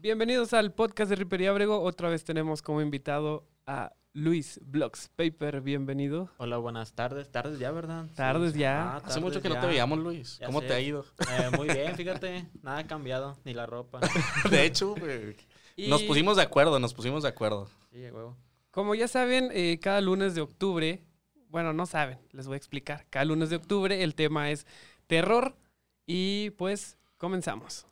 Bienvenidos al podcast de Ripper y Abrego. Otra vez tenemos como invitado a Luis Blocks Paper. Bienvenido. Hola, buenas tardes. Tardes ya, ¿verdad? Tardes ya. Ah, Hace tardes mucho que no te veíamos, Luis. Ya ¿Cómo sé. te ha ido? Eh, muy bien, fíjate. Nada ha cambiado, ni la ropa. De hecho, Y nos pusimos de acuerdo, nos pusimos de acuerdo. Sí, de huevo. Como ya saben, eh, cada lunes de octubre, bueno, no saben, les voy a explicar. Cada lunes de octubre el tema es terror y pues comenzamos.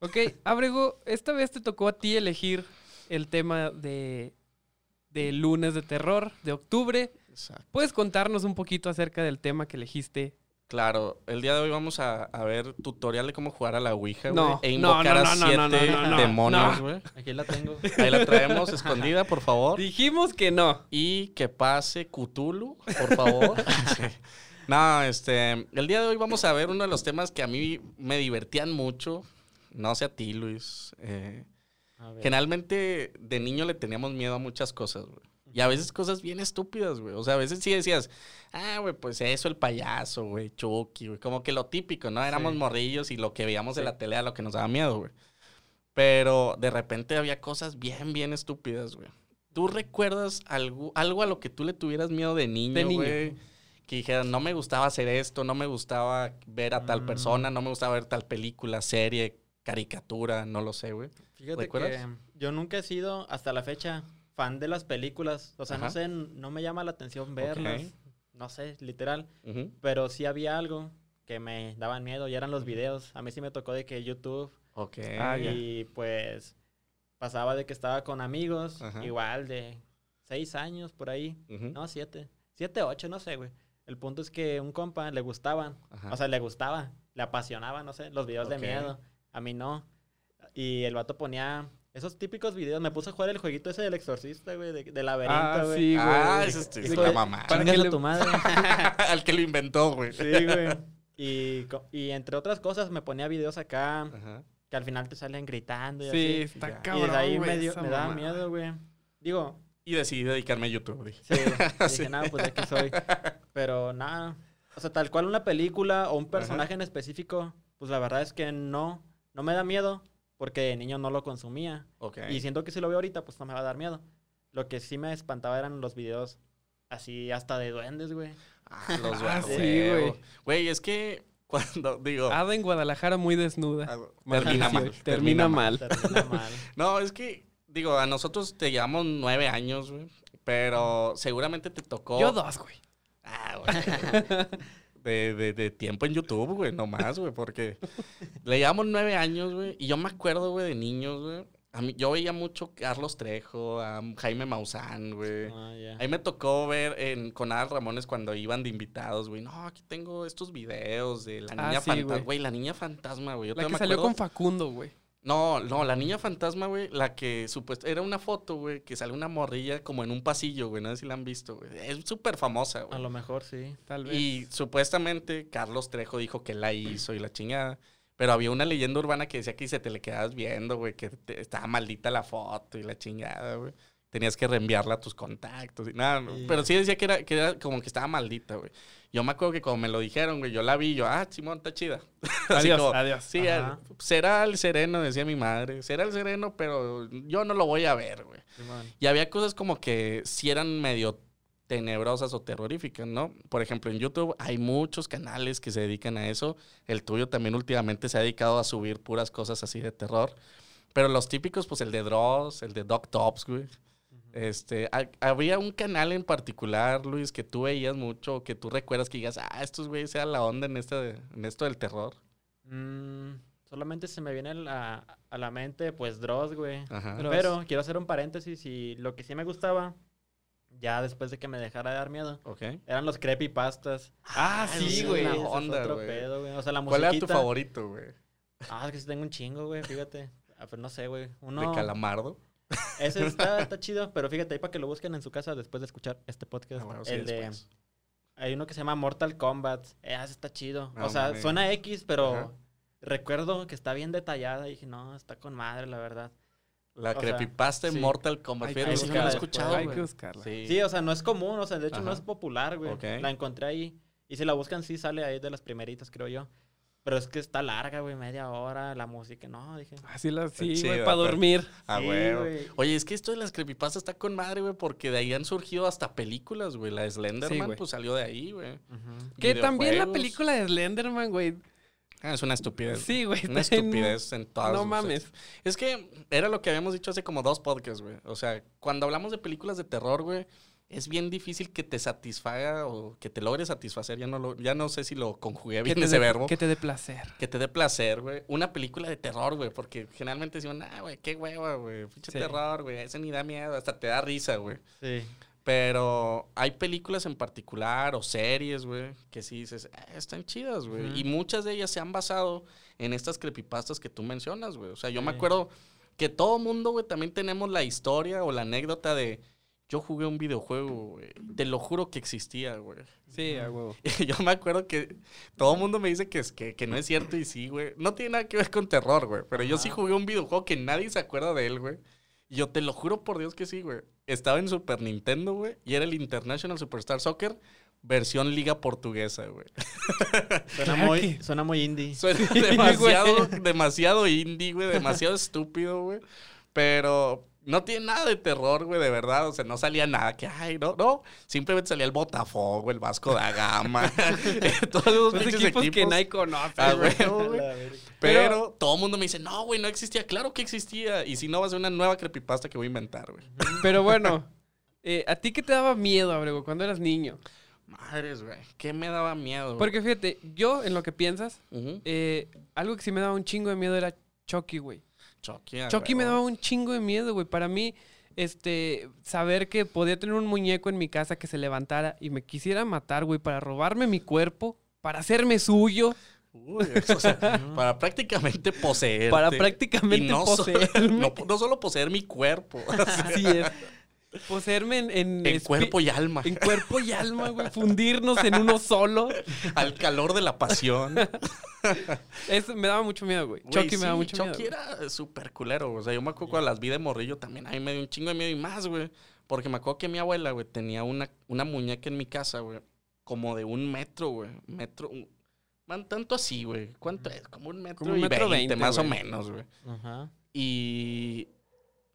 Ok, Abrego, esta vez te tocó a ti elegir el tema de, de lunes de terror de octubre. ¿Puedes contarnos un poquito acerca del tema que elegiste? Claro, el día de hoy vamos a, a ver tutorial de cómo jugar a la Ouija, güey. No, e no, invocar no, a no, no, siete no, no, no, demonios, güey. Aquí la tengo. Ahí la traemos escondida, por favor. Dijimos que no. Y que pase Cthulhu, por favor. Sí. No, este, el día de hoy vamos a ver uno de los temas que a mí me divertían mucho. No sé a ti, Luis. Eh, A. Generalmente de niño le teníamos miedo a muchas cosas, güey. Y a veces cosas bien estúpidas, güey. O sea, a veces sí decías, ah, güey, pues eso, el payaso, güey, Chucky, güey. Como que lo típico, ¿no? Éramos Sí. morrillos y lo que veíamos en la tele era lo que nos daba miedo, güey. Pero de repente había cosas bien, bien estúpidas, güey. ¿Tú recuerdas algo, algo a lo que tú le tuvieras miedo de niño, De niño. güey? Que dijeras, no me gustaba hacer esto, no me gustaba ver a tal Mm. persona, no me gustaba ver tal película, serie, caricatura, no lo sé, güey. Fíjate que yo nunca he sido, hasta la fecha, fan de las películas. O sea, no sé, no me llama la atención verlas. No sé, literal. Pero sí había algo que me daban miedo y eran los videos. A mí sí me tocó de que YouTube Ok. Ah, y pues pasaba de que estaba con amigos, Ajá. igual de seis años por ahí. No, siete. Siete, ocho, no sé, güey. El punto es que un compa le gustaban. Ajá. O sea, le gustaba. Le apasionaba, no sé, los videos de miedo. A mí no. Y el vato ponía esos típicos videos. Me puse a jugar el jueguito ese del exorcista, güey, de, del laberinto, Ah, güey. sí, güey. ah, ese es, la mamá. para que a le- tu madre. Al que lo inventó, güey. sí, güey. Y, y entre otras cosas me ponía videos acá Ajá. que al final te salen gritando y Sí, así. está. Y cabrón, desde ahí güey, me, dio- me daba miedo, güey. Digo, Y decidí dedicarme a YouTube. dije. Sí, dije, nada, pues de aquí soy. Pero nada, o sea, tal cual una película o un personaje en específico, pues la verdad es que no, no me da miedo, porque de niño no lo consumía. Ok. Y siento que si lo veo ahorita, pues no me va a dar miedo. Lo que sí me espantaba eran los videos así hasta de duendes, güey. Ah, los Ah, sí, güey. Güey, es que cuando digo. Ada en Guadalajara muy desnuda. ah, termina mal. Termina mal. Termina mal. No, es que, digo, a nosotros te llevamos nueve años, güey. Pero seguramente te tocó. Yo dos, güey. Ah, güey. De, de, de tiempo en YouTube, güey, no más, güey, porque le llevamos nueve años, güey, y yo me acuerdo, güey, de niños, güey. A mí, yo veía mucho Carlos Trejo, a Jaime Maussan, güey. Ah, ya. Ahí me tocó ver en, con Adal Ramones cuando iban de invitados, güey. No, aquí tengo estos videos de la Ah, niña sí, fantasma. güey. La niña fantasma, güey. Yo La que me salió acuerdo- con Facundo, güey. No, no, la niña fantasma, güey, la que supuesto era una foto, güey, que sale una morrilla como en un pasillo, güey. No sé si la han visto, güey. Es súper famosa, A güey. lo mejor sí. Tal vez. Y supuestamente Carlos Trejo dijo que la hizo y la chingada. Pero había una leyenda urbana que decía que se te le quedabas viendo, güey, que te- estaba maldita la foto y la chingada, güey. Tenías que reenviarla a tus contactos y nada. Pero sí decía que era, que era como que estaba maldita, güey. Yo me acuerdo que cuando me lo dijeron, güey, yo la vi yo, ah, Simón, está chida. Así Adiós, como, adiós. Sí, será el sereno, decía mi madre. Será el sereno, pero yo no lo voy a ver, güey. Y había cosas como que sí eran medio tenebrosas o terroríficas, ¿no? Por ejemplo, en YouTube hay muchos canales que se dedican a eso. El tuyo también últimamente se ha dedicado a subir puras cosas así de terror. Pero los típicos, pues el de Dross, el de Doc Tops, güey. Este, ha- había un canal en particular, Luis, que tú veías mucho, que tú recuerdas que digas, ah, estos güeyes sean la onda en, este, en esto del terror. Mm, solamente se me viene la- a la mente, pues, Dross, güey. Ajá. Pero- Pero quiero hacer un paréntesis y lo que sí me gustaba, ya después de que me dejara de dar miedo, eran los creepypastas. Ah, Ah, sí, güey. una onda, otro güey. pedo, güey. O sea, la ¿Cuál era tu favorito, güey? Ah, es que sí tengo un chingo, güey, fíjate. Ah, pues no sé, güey. Uno... ¿De Calamardo? Ese está, está chido, pero fíjate, ahí para que lo busquen en su casa después de escuchar este podcast. Ah, bueno, sí, el de... Hay uno que se llama Mortal Kombat. Eh, ese está chido. No o sea, mames. suena X, pero Ajá. recuerdo que está bien detallada. Y dije, no, está con madre, la verdad. La O sea, creepypasta en sí. Mortal Kombat. Que sí no la he buscarla escuchado, Hay que buscarla. Sí. Sí, o sea, no es común, o sea, de hecho no Ajá. es popular, güey. Ok. La encontré ahí. Y si la buscan, sí sale ahí de las primeritas, creo yo. Pero es que está larga, güey, media hora, la música, no, dije. Así la, sí, güey, para dormir. Ah, Sí, güey. güey. Oye, es que esto de las creepypastas está con madre, güey, porque de ahí han surgido hasta películas, güey. La de Slenderman, pues salió de ahí, güey. Que también la película de Slenderman, güey. Ah, es una estupidez. Sí, güey. Una en- estupidez en todas No mames. Es que era lo que habíamos dicho hace como dos podcasts, güey. O sea, cuando hablamos de películas de terror, güey, es bien difícil que te satisfaga o que te logre satisfacer. Ya no, lo, ya no sé si lo conjugué bien te ese verbo. Que te dé placer. Que te dé placer, güey. Una película de terror, güey. Porque generalmente decimos, ah, güey, qué hueva, güey. Pinche Sí. terror, güey. Ese ni da miedo. Hasta te da risa, güey. Sí. Pero hay películas en particular o series, güey, que sí dices, "Ah, están chidas, güey. Y muchas de ellas se han basado en estas creepypastas que tú mencionas, güey. O sea, yo me acuerdo que todo mundo, güey, también tenemos la historia o la anécdota de yo jugué un videojuego, güey. Te lo juro que existía, güey. Sí, a huevo. Yo me acuerdo que todo el mundo me dice que, es, que, que no es cierto y sí, güey. No tiene nada que ver con terror, güey. Pero yo sí jugué un videojuego que nadie se acuerda de él, güey. Y yo te lo juro por Dios que sí, güey. Estaba en Super Nintendo, güey. Y era el International Superstar Soccer versión liga portuguesa, güey. Suena, Claro muy, que- suena muy indie. Suena demasiado, demasiado indie, güey. Demasiado estúpido, güey. Pero no tiene nada de terror, güey, de verdad. O sea, no salía nada que, ay, no, no. Simplemente salía el Botafogo, el Vasco da Gama. Todos esos Los equipos que nadie conoce, Ah, güey. Pero, Pero- todo el mundo me dice, no, güey, no existía. Claro que existía. Y si no, va a ser una nueva creepypasta que voy a inventar, güey. Pero bueno, eh, ¿a ti qué te daba miedo, Abrego, cuando eras niño? Madres, güey. ¿Qué me daba miedo? Porque fíjate, yo, en lo que piensas, eh, algo que sí me daba un chingo de miedo era Chucky, güey. Chucky, Chucky me daba un chingo de miedo, güey. Para mí, este, saber que podía tener un muñeco en mi casa que se levantara y me quisiera matar, güey, para robarme mi cuerpo, para hacerme suyo, Uy, o sea, para prácticamente poseer. para prácticamente no, so- poseerme. no, no solo poseer mi cuerpo, Así es. Poseerme en, en, en cuerpo y alma, En cuerpo y alma, güey. Fundirnos en uno solo. al calor de la pasión. Eso me daba mucho miedo, güey. Güey, Chucky me daba mucho Chucky miedo. era súper culero. O sea, yo me acuerdo cuando las vi de morrillo también. A mí me dio un chingo de miedo y más, güey. Porque me acuerdo que mi abuela, güey, tenía una, una muñeca en mi casa, güey. Como de un metro, güey. Metro. un- man, tanto así, güey. ¿Cuánto es? Como un metro Como un y metro veinte, veinte, más o menos, güey. Ajá. Y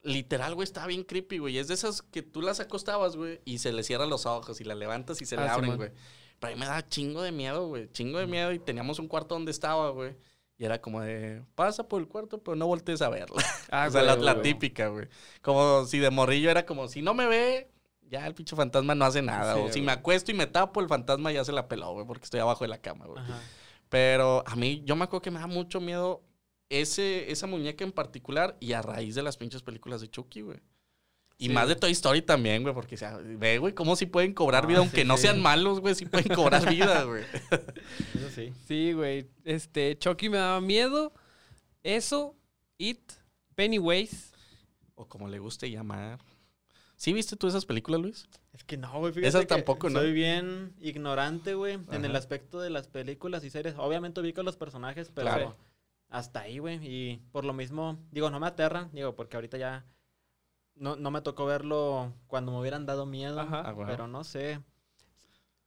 literal, güey, estaba bien creepy, güey. Es de esas que tú las acostabas, güey, y se le cierran los ojos y la levantas y se le Ah, abren, Simón. güey. Pero a mí me daba chingo de miedo, güey. Chingo de miedo y teníamos un cuarto donde estaba, güey. Y era como de, pasa por el cuarto, pero no voltees a verla. Ah, o sea, la, güey, la güey. típica, güey. Como si de morrillo era como, si no me ve, ya el pinche fantasma no hace nada. Sí, o si me acuesto y me tapo, el fantasma ya se la peló, güey, porque estoy abajo de la cama, güey. Ajá. Pero a mí, yo me acuerdo que me da mucho miedo ese, esa muñeca en particular y a raíz de las pinches películas de Chucky, güey. Y Sí. más de Toy Story también, güey, porque o sea, ve, güey, cómo si pueden cobrar Ah, vida, aunque sí, no sí. sean malos, güey, sí pueden cobrar vida, güey. Eso sí. Sí, güey. Este, Chucky me daba miedo. Eso, It, Pennywise. O como le guste llamar. ¿Sí viste tú esas películas, Luis? Es que no, güey. Fíjate Esas que tampoco, ¿no? Soy bien ignorante, güey, en el aspecto de las películas y series. Obviamente ubico los personajes, pero Claro. Hasta ahí, güey. Y por lo mismo, digo, no me aterran, digo, porque ahorita ya no, no me tocó verlo cuando me hubieran dado miedo. Ajá. Ah. Pero no sé.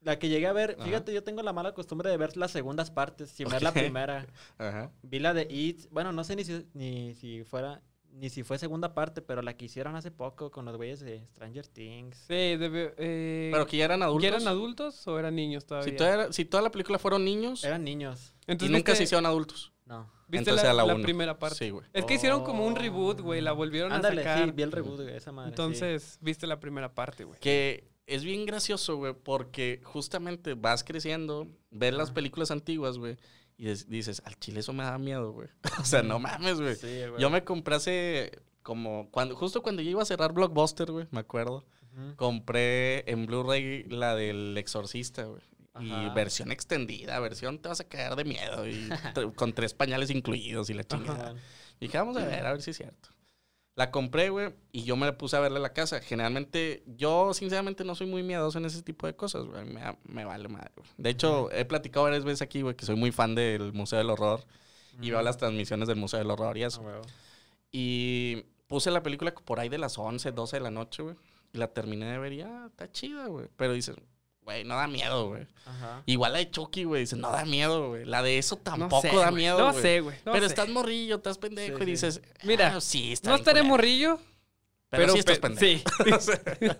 La que llegué a ver, Ajá. fíjate, yo tengo la mala costumbre de ver las segundas partes, sin ver la primera. Ajá. Vi la de It, bueno, no sé ni si, ni si fuera, ni si fue segunda parte, pero la que hicieron hace poco con los güeyes de Stranger Things. Sí, debe- eh, Pero que ya eran adultos. ¿ya eran adultos o eran niños todavía? Si toda, si toda la película fueron niños Eran niños. y Entonces, nunca ¿viste, se hicieron adultos. No. Viste entonces la, la la uno. primera parte? Sí, güey. Es que hicieron como un reboot, güey. La volvieron Ándale, a sacar. sí, vi el reboot de esa madre. sí. Entonces, viste la primera parte, güey. Que es bien gracioso, güey, porque justamente vas creciendo, ves las películas antiguas, güey, y dices, al chile eso me da miedo, güey. o sea, no mames, güey. Sí, güey. Yo me compré hace como, cuando, justo cuando yo iba a cerrar Blockbuster, güey, me acuerdo, compré en Blu-ray la del Exorcista, güey. Y Ajá. versión extendida, versión te vas a caer de miedo, y con tres pañales incluidos y la chingada. Y dije, vamos a ver, a ver si es cierto. La compré, güey, y yo me puse a verla a la casa. Generalmente, yo sinceramente no soy muy miedoso en ese tipo de cosas, güey. Me, me vale madre, güey. De hecho, he platicado varias veces aquí, güey, que soy muy fan del Museo del Horror. Y veo las transmisiones del Museo del Horror y Ah, eso. huevo. Y puse la película por ahí de las 11, 12 de la noche, güey. Y la terminé de ver y ya, está chida, güey. Pero dices, güey, no da miedo, güey. Igual la de Chucky, güey, dices, no da miedo, güey. La de eso tampoco sé, da güey. miedo, No güey. sé, güey. no pero sé. estás morrillo, estás pendejo Sí, y dices, Mira, ah, sí, está No estaré culero. morrillo, Pero, pero, sí estás pe- pendejo. Sí.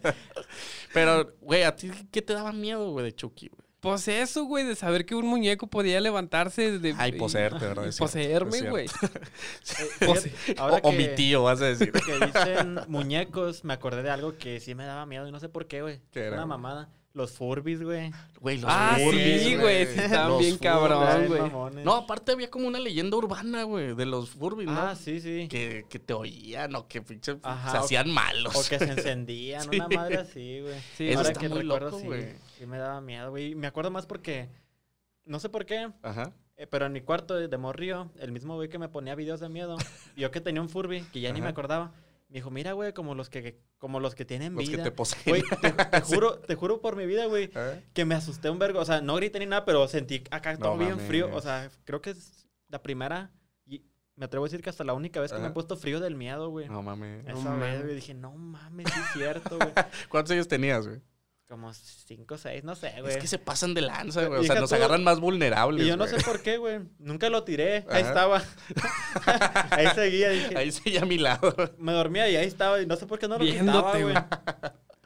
Pero, güey, ¿a ti qué te daba miedo, güey, de Chucky, güey? Pues eso, güey, de saber que un muñeco podía levantarse de... Ay, poseerte, ¿verdad? Es poseerme, güey. Eh, O, mi tío, vas a decir. que dicen muñecos, me acordé de algo que sí me daba miedo y no sé por qué, güey. ¿Qué era, Una mamada. Los Furbies, güey. Güey, los Ah, sí, güey, sí Los bien cabrón, güey. No, aparte había como una leyenda urbana, güey, de los Furbies, ¿no? Ah, sí, sí. que, que te oían o que pinche Ajá, se o- hacían malos. O que se encendían, Sí. una madre así, güey. Sí, Eso Ahora está que muy recuerdo, loco, sí, güey. sí me daba miedo, güey. Y Me acuerdo más porque, no sé por qué, Ajá. eh, pero en mi cuarto de, morrío, el mismo güey que me ponía videos de miedo, yo que tenía un Furby, que ya ni me acordaba, me dijo, mira, güey, como los que, como los que tienen Los que vida. te poseen. Güey, te, te juro, te juro por mi vida, güey, ¿Eh? que me asusté un vergo. O sea, no grité ni nada, pero sentí acá No todo bien frío. O sea, creo que es la primera y me atrevo a decir que hasta la única vez que me he puesto frío del miedo, güey. No mames. Esa No vez, güey, dije, no mames, sí es cierto, güey. ¿Cuántos años tenías, güey? Como cinco o seis, no sé, güey. Es que se pasan de lanza, güey. O sea, nos tú- agarran más vulnerables. Y yo no güey. sé por qué, güey. Nunca lo tiré. Ahí Ajá. estaba. ahí seguía. Dije, Ahí seguía a mi lado. Me dormía y ahí estaba. Y no sé por qué no lo Viéndote, quitaba, güey.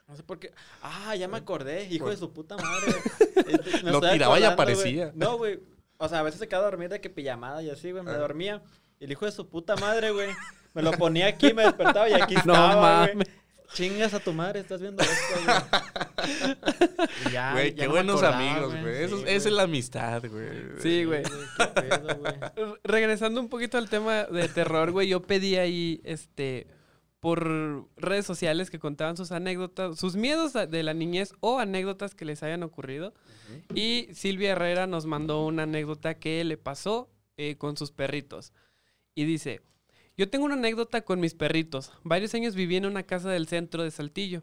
No sé por qué. Ah, ya me acordé. Hijo de su puta madre. Este, me Lo tiraba y aparecía. güey. No, güey. O sea, a veces se quedaba a dormir de que pijamada y así, güey. Me Ah. dormía. Y el hijo de su puta madre, güey. Me lo ponía aquí, me despertaba y aquí No estaba, güey. Chingas a tu madre, estás viendo esto, güey. Ya, Güey, ya qué no buenos acordaba, amigos, güey. Eso- Esa es la amistad, güey. Sí, güey. qué pedo, güey. Regresando un poquito al tema de terror, güey, yo pedí ahí, este, por redes sociales que contaban sus anécdotas, sus miedos de la niñez o anécdotas que les hayan ocurrido. Y Silvia Herrera nos mandó una anécdota que le pasó eh, con sus perritos. Y dice, yo tengo una anécdota con mis perritos. Varios años viví en una casa del centro de Saltillo,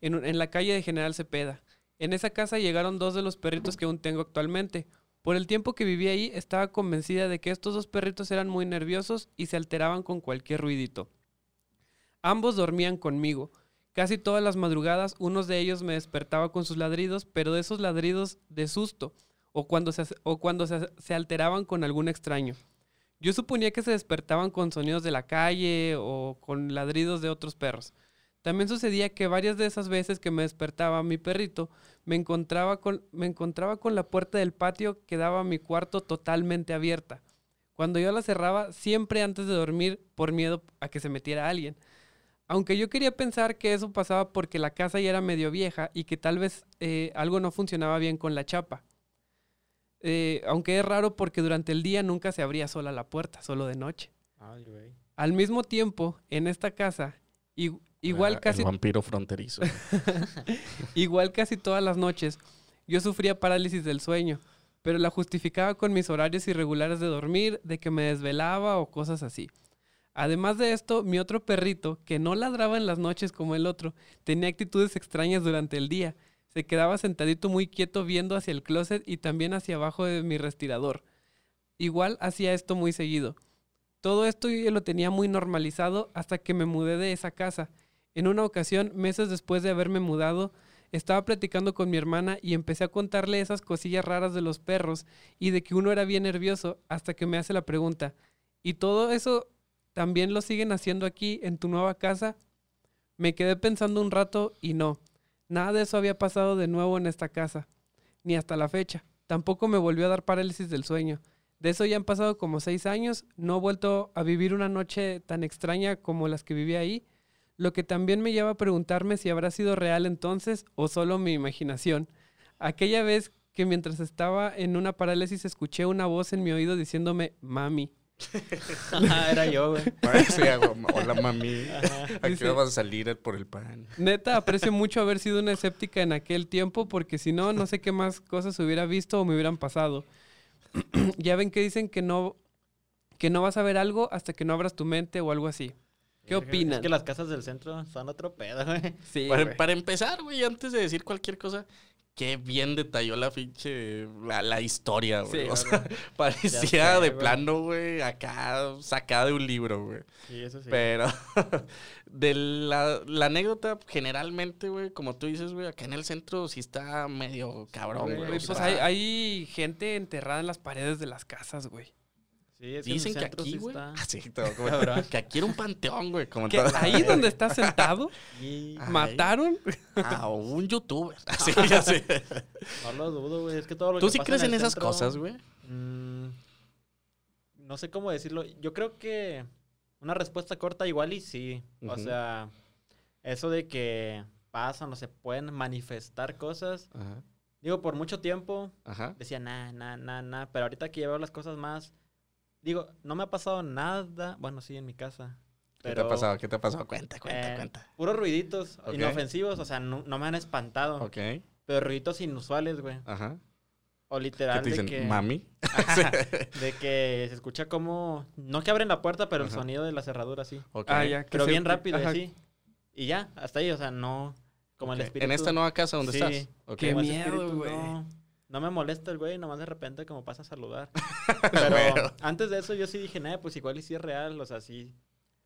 en, la calle de General Cepeda. En esa casa llegaron dos de los perritos que aún tengo actualmente. Por el tiempo que viví ahí, estaba convencida de que estos dos perritos eran muy nerviosos y se alteraban con cualquier ruidito. Ambos dormían conmigo. Casi todas las madrugadas, uno de ellos me despertaba con sus ladridos, pero de esos ladridos de susto, o cuando se alteraban con algún extraño. Yo suponía que se despertaban con sonidos de la calle o con ladridos de otros perros. También sucedía que varias de esas veces que me despertaba mi perrito, me encontraba con, la puerta del patio que daba a mi cuarto totalmente abierta. Cuando yo la cerraba, siempre antes de dormir, por miedo a que se metiera alguien. Aunque yo quería pensar que eso pasaba porque la casa ya era medio vieja y que tal vez eh, algo no funcionaba bien con la chapa. Eh, aunque es raro porque durante el día nunca se abría sola la puerta, solo de noche. Ay, güey. Al mismo tiempo, en esta casa, i- igual Ah, casi El vampiro fronterizo. Igual casi todas las noches, yo sufría parálisis del sueño, pero la justificaba con mis horarios irregulares de dormir, de que me desvelaba o cosas así. Además de esto, mi otro perrito, que no ladraba en las noches como el otro, tenía actitudes extrañas durante el día. Se quedaba sentadito muy quieto viendo hacia el closet y también hacia abajo de mi respirador. Igual hacía esto muy seguido. Todo esto yo lo tenía muy normalizado hasta que me mudé de esa casa. En una ocasión, meses después de haberme mudado, estaba platicando con mi hermana y empecé a contarle esas cosillas raras de los perros y de que uno era bien nervioso hasta que me hace la pregunta, ¿y todo eso también lo siguen haciendo aquí en tu nueva casa? Me quedé pensando un rato y no, nada de eso había pasado de nuevo en esta casa, ni hasta la fecha. Tampoco me volvió a dar parálisis del sueño. De eso ya han pasado como seis años, no he vuelto a vivir una noche tan extraña como las que viví ahí, lo que también me lleva a preguntarme si habrá sido real entonces o solo mi imaginación. Aquella vez que mientras estaba en una parálisis escuché una voz en mi oído diciéndome mami. Ah, era yo, güey. Hola, mami. Aquí Dice- vas a salir por el pan. Neta, aprecio mucho haber sido una escéptica en aquel tiempo porque si no, no sé qué más cosas hubiera visto o me hubieran pasado. ya ven que dicen que no, que no vas a ver algo hasta que no abras tu mente o algo así. ¿Qué opinan? Es que las casas del centro son otro pedo, güey. Sí, para empezar, güey, antes de decir cualquier cosa, qué bien detalló la pinche, la, la historia, güey. Sí, o sea, parecía sé, de plano, güey, acá sacada de un libro, güey. Sí, eso sí. Pero de la, la anécdota, generalmente, güey, como tú dices, güey, acá en el centro sí está medio cabrón, güey, pues hay, hay gente enterrada en las paredes de las casas, güey. Sí, es Dicen que aquí, sí güey. está. Ah, sí, todo, que aquí era un panteón, güey. Como Que todo- ahí donde está sentado, Y mataron. a un youtuber. Así, así. no lo dudo, güey. Es que todo lo ¿Tú que sí pasa crees en esas centro, cosas, güey? mm, no sé cómo decirlo. Yo creo que una respuesta corta igual y sí. O sea, eso de que pasan o se pueden manifestar cosas. Ajá. Digo, por mucho tiempo Ajá. decía, nah, nah, nah, nah. Pero ahorita que ya veo las cosas más... Digo, no me ha pasado nada. Bueno, sí, en mi casa. ¿Qué te ha pasado? ¿Qué te ha pasado? Cuenta, cuenta, eh, cuenta. Puros ruiditos inofensivos. O sea, no, no me han espantado. Ok. Pero ruiditos inusuales, güey. Ajá. O ¿Qué literal te dicen? de que... ¿Mami? De que se escucha como... No que abren la puerta, pero el Ajá. sonido de la cerradura sí. Ok. Ah, ya. Pero se- bien rápido, ajá. así. Y ya, hasta ahí, o sea, no... Como el espíritu... En esta nueva casa donde Sí. estás. Ok. Qué miedo, güey. No, no me molesta el güey, nomás de repente como pasa a saludar. Pero Bueno. antes de eso yo sí dije, nah, pues igual y sí es real, o sea, sí...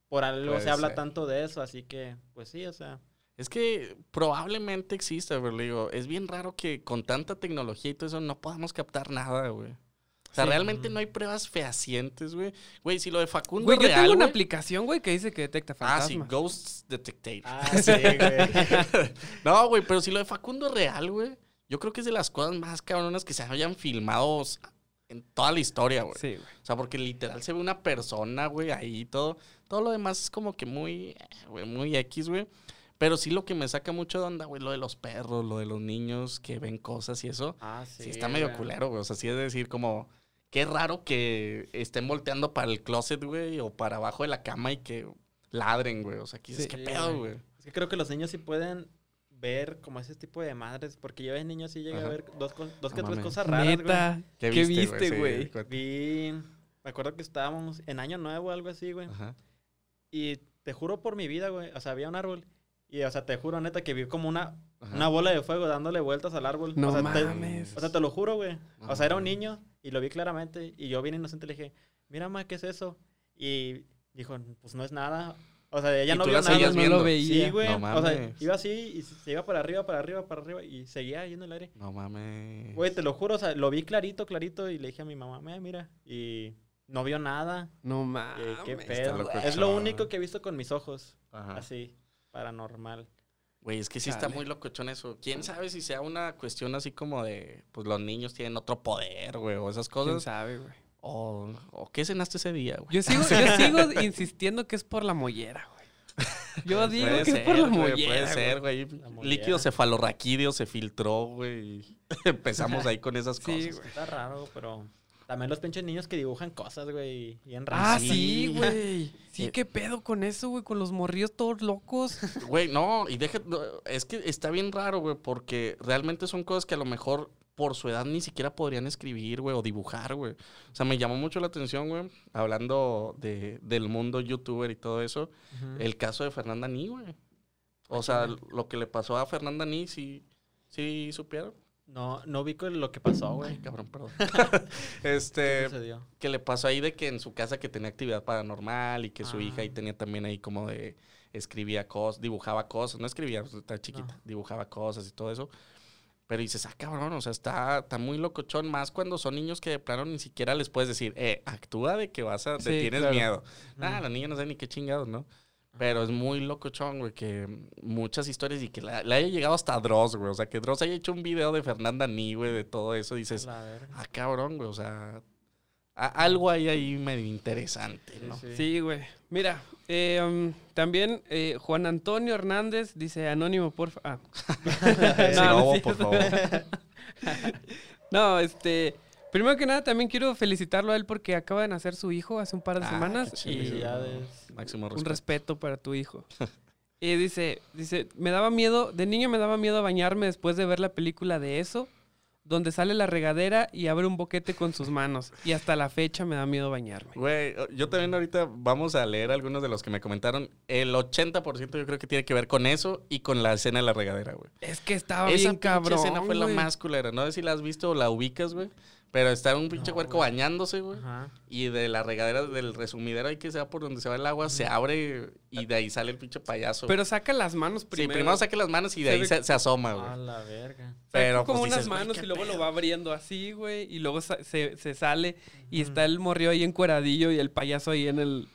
Por algo Puede se habla ser. tanto de eso, así que, pues sí, o sea... Es que probablemente exista, pero le digo, es bien raro que con tanta tecnología y todo eso no podamos captar nada, güey. O sea, Sí. realmente no hay pruebas fehacientes, güey. Güey, si lo de Facundo Güey, es yo real, tengo una güey- aplicación, güey, que dice que detecta Ah, sí, fantasmas. Ghosts Detected. Ah, sí, güey. no, güey, pero si lo de Facundo es real, güey, yo creo que es de las cosas más cabronas que se hayan filmado en toda la historia, güey. Sí, güey. O sea, porque literal se ve una persona, güey, ahí y todo. Todo lo demás es como que muy, eh, güey, muy X, güey. Pero sí lo que me saca mucho de onda, güey, lo de los perros, lo de los niños que ven cosas y eso. Ah, sí. Sí, está medio güey. culero, güey. O sea, sí es decir, como, qué raro que estén volteando para el closet, güey, o para abajo de la cama y que ladren, güey. O sea, aquí Sí, es qué pedo, güey. güey. Es que creo que los niños sí pueden ver como ese tipo de madres, porque yo de niño sí llegué Ajá. a ver dos, dos que tres cosas raras, güey. Neta, ¿qué, viste, Sí, güey? Vi, me acuerdo que estábamos en Año Nuevo o algo así, güey. Ajá. Y te juro por mi vida, güey. O sea, había un árbol. Y, o sea, te juro, neta, que vi como una, Ajá. una bola de fuego dándole vueltas al árbol. No o sea, te- mames. o sea, te lo juro, güey. No O sea, era un niño y lo vi claramente. Y yo bien inocente le dije, mira, ma, ¿qué es eso? Y dijo, pues no es nada. O sea, ella ¿Y no vio nada. no lo veía. Sí, güey. No o sea, mames. iba así y se iba para arriba, para arriba, para arriba. Y seguía ahí en el aire. No mames. Güey, te lo juro, o sea, lo vi clarito, clarito. Y le dije a mi mamá, mira, mira. Y no vio nada. No Eh, mames. qué pedo. Es lo único que he visto con mis ojos. Ajá. Así, paranormal. Güey, es que sí está muy locochón eso. ¿Quién sabe si sea una cuestión así como de, pues los niños tienen otro poder, güey, o esas ¿Quién cosas? sabe, güey? O, o qué cenaste ese día, güey. Yo sigo, yo sigo insistiendo que es por la mollera, güey. Yo digo Puede que es por ser, la güey, mollera. Puede ser, güey. Líquido cefalorraquídeo se filtró, güey. y Empezamos ahí con esas Sí, cosas. güey. Está raro, pero también los pinches niños que dibujan cosas, güey, y en Ah, Sí. sí, güey. Sí, Eh. qué pedo con eso, güey, con los morrillos todos locos. Güey, no, y deja, es que está bien raro, güey, porque realmente son cosas que a lo mejor por su edad ni siquiera podrían escribir, güey, o dibujar, güey. O sea, me llamó mucho la atención, güey, hablando de, del mundo youtuber y todo eso, el caso de Fernanda Ni, güey. O sea, lo que le pasó a Fernanda Ni, sí, sí supieron. No, no vi con lo que pasó, güey. cabrón, perdón. ¿Qué este, que le pasó ahí de que en su casa que tenía actividad paranormal y que su Ah. hija ahí tenía también ahí como de escribía cosas, dibujaba cosas, no escribía, pues, estaba chiquita, No. dibujaba cosas y todo eso. Pero dices, ah, cabrón, o sea, está, está muy locochón, más cuando son niños que de plano ni siquiera les puedes decir, eh, actúa de que vas a, te Sí, tienes claro. miedo. Ujú. Ah, la niña no sabe ni qué chingados, ¿no? Pero es muy locochón, güey, que muchas historias y que la- le haya llegado hasta Dross, güey. O sea, que Dross haya hecho un video de Fernanda Ni, güey, de todo eso. Dices, La ah, cabrón, güey, o sea, a- algo hay ahí medio interesante, ¿no? Sí, sí. Sí, güey. Mira, eh, um, también eh, Juan Antonio Hernández dice, anónimo, porfa. Ah. Sí, No, no no, por favor. No, este... Primero que nada, también quiero felicitarlo a él porque acaba de nacer su hijo hace un par de Ah, semanas. y Felicidades. Máximo un respeto. respeto para tu hijo. Y dice, dice, me daba miedo, de niño me daba miedo bañarme después de ver la película de eso. Donde sale la regadera y abre un boquete con sus manos. Y hasta la fecha me da miedo bañarme. Güey, yo también ahorita vamos a leer algunos de los que me comentaron. El 80% yo creo que tiene que ver con eso y con la escena de la regadera, güey. Es que estaba Esa bien cabrón. Esa escena fue la más culera. No sé si la has visto o la ubicas, güey. Pero está un pinche huerco bañándose, güey. Y de la regadera del resumidero ahí que sea por donde se va el agua, se abre y de ahí sale el pinche payaso. Pero saca las manos primero. Sí, primero saca las manos y de ahí se, asoma, güey. A la verga. Pero como pues, unas manos y luego lo va abriendo así, güey. Y luego se, se sale y está el morrió ahí encueradillo y el payaso ahí en el,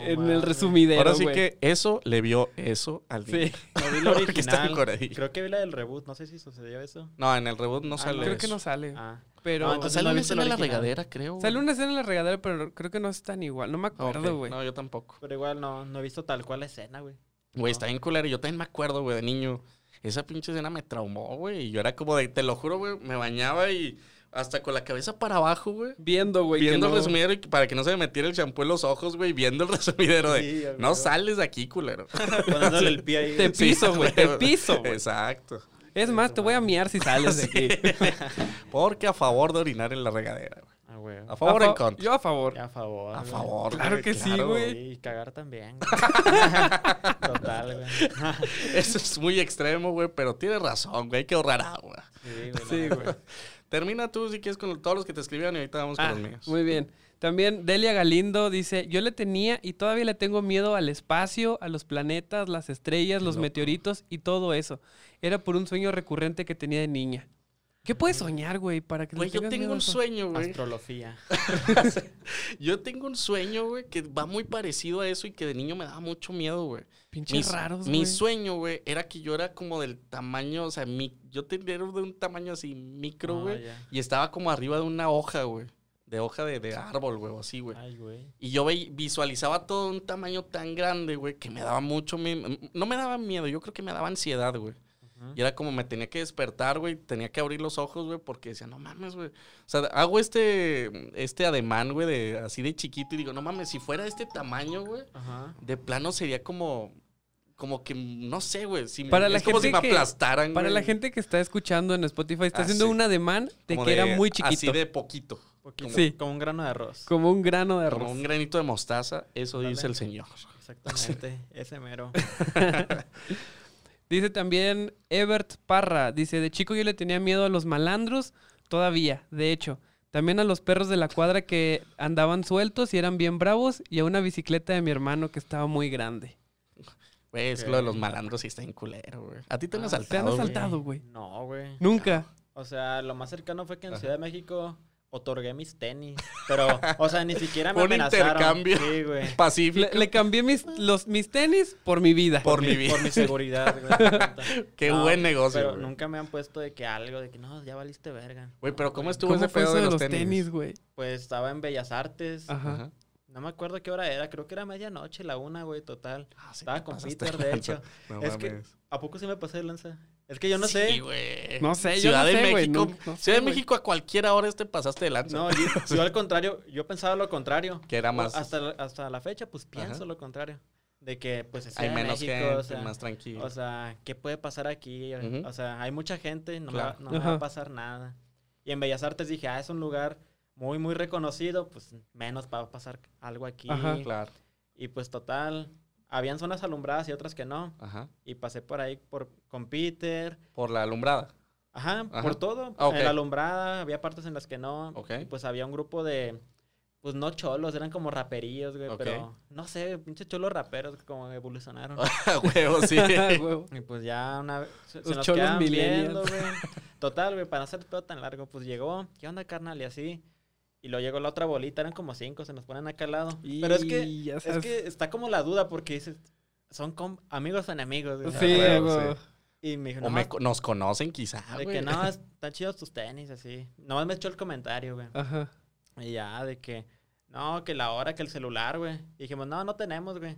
en el resumidero. Ahora sí que eso le vio eso al niño. Sí. No vi lo original. Creo que vi la del reboot. No sé si sucedió eso. No, en el reboot no ah, sale. Creo que no sale. Ah. Pero ah, sale una escena en la regadera, creo. Sale una escena en la regadera, pero creo que no es tan igual. No me acuerdo, güey. No, yo tampoco. Pero igual no, no he visto tal cual la escena, güey. Güey, está bien culero. Yo también me acuerdo, güey, de niño. Esa pinche escena me traumó, güey. Y yo era como de, te lo juro, güey, me bañaba y hasta con la cabeza para abajo, güey. Viendo, güey. Viendo el resumidero para que no se me metiera el champú en los ojos, güey. Viendo el resumidero de, no sales de aquí, culero. Poniéndole el pie ahí. Te piso, güey. Te piso, güey. Exacto. Es más, te voy a miar si sales de aquí. Porque a favor de orinar en la regadera, güey. Ah, güey. ¿A favor o en contra? Yo a favor. a favor. A favor. Claro que sí, güey. Y cagar también. Total, güey. Eso es muy extremo, güey, pero tienes razón, güey. Hay que ahorrar agua. Sí, güey. Termina tú si quieres con todos los que te escribieron y ahorita vamos con ah, los míos. Muy bien. También Delia Galindo dice, yo le tenía y todavía le tengo miedo al espacio, a los planetas, las estrellas, los meteoritos y todo eso. Era por un sueño recurrente que tenía de niña. ¿Qué puedes soñar, güey? Para que Güey, yo tengo un sueño, güey. Astrología. yo tengo un sueño, güey, que va muy parecido a eso y que de niño me daba mucho miedo, güey. Pinches raros, Mi sueño, güey, era que yo era como del tamaño, o sea, mi, yo tenía de un tamaño así micro, ah, güey. y estaba como arriba de una hoja, güey. De hoja de, de árbol, güey, así, güey. Ay, güey. Y yo visualizaba todo un tamaño tan grande, güey, que me daba mucho miedo. No me daba miedo, yo creo que me daba ansiedad, güey. Y era como me tenía que despertar, güey. Tenía que abrir los ojos, güey, porque decía, no mames, güey. O sea, hago este, este ademán, güey, de, así de chiquito y digo, no mames, si fuera de este tamaño, güey, de plano sería como como que no sé, güey. Si para la es como si me aplastaran. Para la gente que está escuchando en Spotify, está haciendo un ademán de que era muy chiquito. Así de poquito. sí. Como un grano de arroz. Como un grano de arroz. Como un granito de mostaza. Eso dice el Señor. Exactamente. Ese mero. Dice también Ebert Parra, dice, de chico yo le tenía miedo a los malandros, todavía, de hecho. También a los perros de la cuadra que andaban sueltos y eran bien bravos y a una bicicleta de mi hermano que estaba muy grande. Güey, es que lo de los malandros sí está en culero, güey. ¿A ti te han asaltado? ¿Te han asaltado, güey? No, güey. ¿Nunca? O sea, lo más cercano fue que en Ciudad de México otorgué mis tenis. Pero, o sea, ni siquiera me Un intercambio sí, güey. pacífico. Le, cambié mis, los, mis tenis por mi vida. Por, mi vida. Por mi seguridad, güey. Qué buen negocio, Pero nunca me han puesto de que algo, de que no, ya valiste verga. Güey, pero ¿cómo estuvo ese pedo de los, tenis, güey? Pues estaba en Bellas Artes. Ajá. No me acuerdo qué hora era, creo que era medianoche, la una, güey, total. Ah, Estaba con Peter, de hecho. es que, ¿a poco sí me pasé de lanza? Es que yo no sé. Güey. No sé, yo Ciudad de sé, México. Ciudad de México a cualquier hora te pasaste de lanza. No, yo, al contrario, yo pensaba lo contrario. Que era más. Hasta, hasta la fecha, pues pienso lo contrario. De que, pues, hay menos México, gente, o sea, más tranquilo. O sea, ¿qué puede pasar aquí? O sea, hay mucha gente, no, me, no me va a pasar nada. Y en Bellas Artes dije, ah, es un lugar muy, muy reconocido, pues menos para pasar algo aquí. Ajá, claro. Y pues total, habían zonas alumbradas y otras que no. Ajá. Y pasé por ahí por, con Peter. ¿Por la alumbrada? Ajá, por todo. Ah, en la alumbrada había partes en las que no. Ok. Y pues había un grupo de, pues no cholos, eran como raperillos, güey. Pero no sé, pinches cholos raperos que como evolucionaron. huevo, sí. y pues ya una vez. Se, Los nos cholos viendo, güey. Total, güey, para hacer todo tan largo, pues llegó. ¿Qué onda, carnal? Y así. Y luego llegó la otra bolita, eran como cinco, se nos ponen acá al lado. Pero es que, es que está como la duda porque dices, son amigos o enemigos. Sí, güey. Y me dijo, o me, nos conocen quizá, De que no, están chidos tus tenis, así. Nomás me echó el comentario, güey. Ajá. Y ya, de que, no, que la hora, que el celular, güey. Y dijimos, no, no tenemos, güey.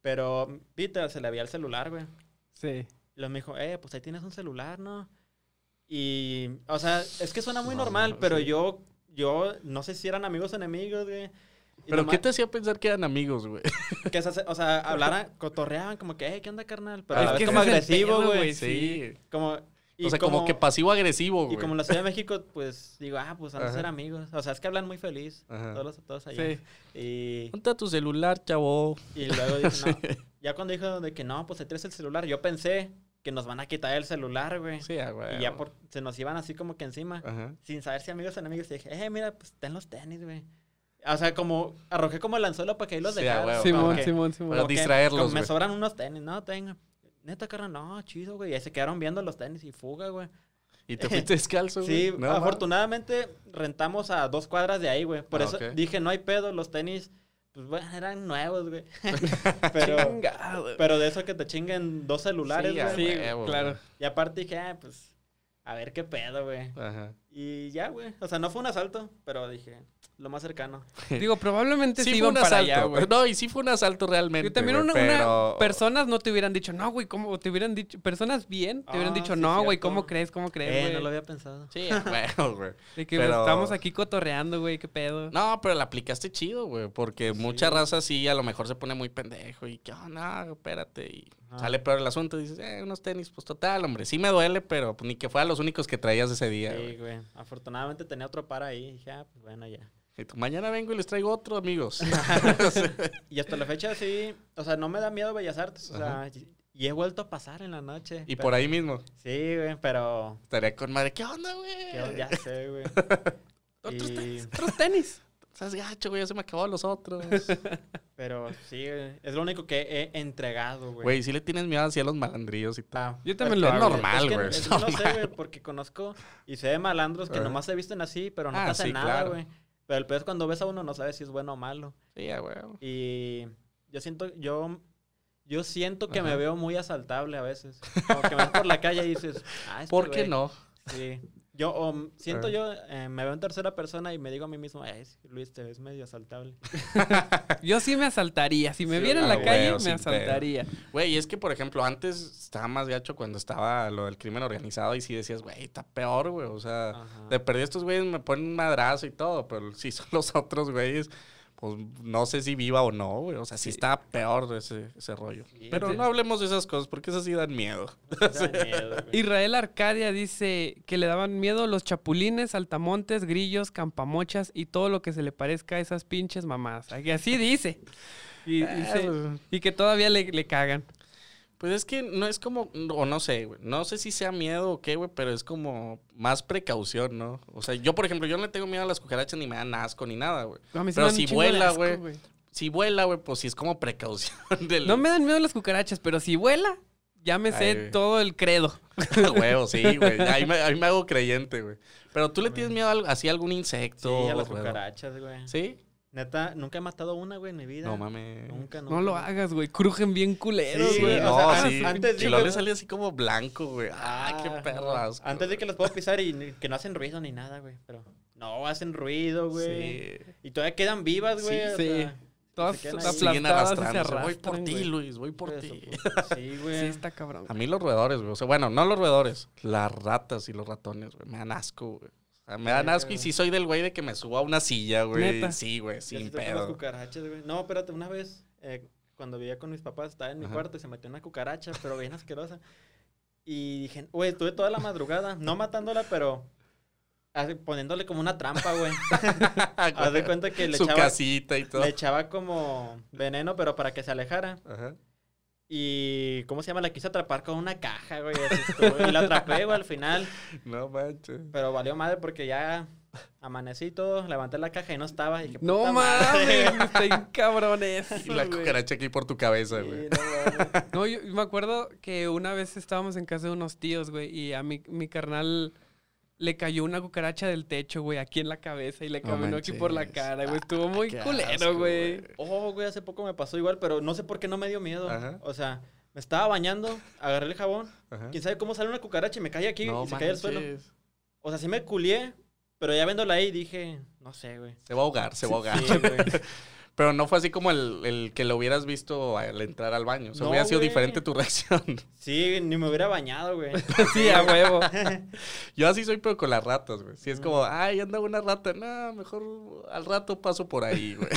Pero Peter se le había el celular, güey. Sí. Y luego me dijo, eh, pues ahí tienes un celular, ¿no? Y, o sea, es que suena muy normal, pero yo yo no sé si eran amigos o enemigos, güey. ¿Pero qué te hacía pensar que eran amigos, güey? Que, o sea, hablaran, cotorreaban como que, hey, ¿qué onda, carnal? Pero es que como agresivo, güey. Sí. Como... o sea, como, que pasivo-agresivo, güey. Y como en la Ciudad de México, pues digo, ah, pues van a ser amigos. O sea, es que hablan muy feliz. Todos, todos allá. Sí. Y... Ponte tu celular, chavo. Y luego dije, no. ya cuando dijo de que no, pues se traes el celular, yo pensé que nos van a quitar el celular, güey. Sí, güey. Y ya por, se nos iban así como que encima. Sin saber si amigos o enemigos. Y dije, eh, mira, pues ten los tenis, güey. O sea, como arrojé como el anzuelo para que ahí los sí, dejara. Simón, Simón, Simón. Para distraerlos, Me sobran unos tenis. No, tengo. Neta, carnal, no, chido, güey. Y ahí se quedaron viendo los tenis y fuga, güey. ¿Y te fuiste descalzo, güey? Sí, afortunadamente rentamos a dos cuadras de ahí, güey. Por ah, eso dije, no hay pedo, los tenis, pues bueno, eran nuevos, güey. pero, pero de eso que te chinguen dos celulares, güey. Sí, claro. Y aparte dije, ah, pues, a ver qué pedo, güey. Ajá. Y ya, güey. O sea, no fue un asalto, pero dije, lo más cercano. Digo, probablemente sí, iban para allá, güey. No, y sí fue un asalto realmente. Y también una, personas no te hubieran dicho, no, güey, ¿cómo? Te hubieran dicho, personas bien, te hubieran ah, dicho, no, güey, ¿cómo crees? ¿Cómo crees, eh, no lo había pensado. Sí, güey, güey. De que pues, estamos aquí cotorreando, güey, qué pedo. No, pero la aplicaste chido, güey, porque mucha raza sí a lo mejor se pone muy pendejo y que, oh, no, espérate, y sale peor el asunto. Y dices, eh, unos tenis, pues total, hombre, sí me duele, pero pues, ni que fueran los únicos que traías ese día, Sí, güey. Afortunadamente tenía otro par ahí y dije, ah, pues bueno, ya mañana vengo y les traigo otro, amigos. y hasta la fecha sí, o sea, no me da miedo Bellas Artes, o sea, y he vuelto a pasar en la noche. ¿Y por ahí mismo? Sí, güey, pero... Estaría con madre, ¿qué onda, güey? Ya sé, güey. ¿Otros, tenis? ¿Otros tenis? ¿Sabes, gacho, güey? Ya se me acabó los otros. Pero sí, es lo único que he entregado, güey. Güey, sí le tienes miedo hacia los malandrillos y tal. Yo también lo hago. normal, güey. Es que, no sé, güey, porque conozco y sé de malandros que nomás se visten así, pero no ah, pasa nada, güey. Pero el peor es cuando ves a uno no sabes si es bueno o malo. Sí, güey. Y yo siento, yo, yo siento que me veo muy asaltable a veces. Como que me ves por la calle y dices, ah, este ¿por qué no? Sí. Yo siento yo, eh, me veo en tercera persona y me digo a mí mismo, Ay, Luis, te ves medio asaltable. yo sí me asaltaría. Si me viera en la calle, me asaltaría. Güey, y es que, por ejemplo, antes estaba más gacho cuando estaba lo del crimen organizado y sí decías, güey, está peor, güey. O sea, de perdí estos güeyes me ponen un madrazo y todo, pero sí son los otros güeyes pues no sé si viva o no, güey. O sea, sí, está peor ese, ese rollo. Pero no hablemos de esas cosas porque esas sí dan miedo. Israel Arcadia dice que le daban miedo los chapulines, altamontes, grillos, campamochas y todo lo que se le parezca a esas pinches mamás. Así dice. Y, ah, y que todavía le, le cagan. Pues es que no es como, o no sé, güey. No sé si sea miedo o qué, güey, pero es como más precaución, ¿no? O sea, yo, por ejemplo, yo no le tengo miedo a las cucarachas ni me dan asco ni nada, güey. pero si vuela, güey. Si vuela, güey, pues sí es como precaución. Del... No me dan miedo las cucarachas, pero si vuela, ya me sé todo el credo. Huevo, sí, güey. Ahí me, ahí me hago creyente, güey. Pero tú le tienes miedo a, así a algún insecto. Sí, a las cucarachas, güey. ¿Sí? Neta, nunca he matado una, güey, en mi vida. No mames. Nunca, No lo hagas, güey. Crujen bien culeros, güey. Sí, no, sí. Antes y luego le salía así como blanco, güey. Ah, qué perro Antes de que los puedo pisar y que no hacen ruido ni nada, güey. Pero no, hacen ruido, güey. Sí. Y todavía quedan vivas, güey. Sí, sí. Todas siguen arrastrando. Voy por ti, Luis, voy por ti. Sí, güey. Sí, está cabrón. A mí los roedores, güey. O sea, bueno, no los roedores. Las ratas y los ratones, güey. Me dan asco, güey me dan asco y sí soy del güey de que me subo a una silla, güey. Sí, güey, sin pedo. cucarachas, güey. No, espérate, una vez, eh, cuando vivía con mis papás, estaba en mi cuarto y se metió una cucaracha, pero bien asquerosa. Y dije, güey, estuve toda la madrugada, no matándola, pero poniéndole como una trampa, güey. Haz de cuenta que le Su echaba. casita y todo. Le echaba como veneno, pero para que se alejara. Ajá. Y, ¿cómo se llama? La quise atrapar con una caja, güey. y la atrapé, güey, al final. No manches. Pero valió madre porque ya amanecí todo, levanté la caja y no estaba. Y no mames, estoy cabrón Y la cucaracha aquí por tu cabeza, güey. no, yo me acuerdo que una vez estábamos en casa de unos tíos, güey, y a mi, mi carnal le cayó una cucaracha del techo, güey, aquí en la cabeza y le caminó aquí por la cara, güey. Estuvo muy culero, güey. Oh, güey, hace poco me pasó igual, pero no sé por qué no me dio miedo. O sea, me estaba bañando, agarré el jabón. ¿Quién sabe cómo sale una cucaracha y me cae aquí y se cae al suelo? O sea, sí me culié, pero ya viéndola ahí dije, no sé, güey. Se va a ahogar, se va a ahogar. Sí, güey. Pero no fue así como el, el, que lo hubieras visto al entrar al baño. O sea, hubiera sido diferente tu reacción. Sí, ni me hubiera bañado, güey. sí, a huevo. Yo así soy, pero con las ratas, güey. Si es como, ay, anda una rata. No, mejor al rato paso por ahí, güey.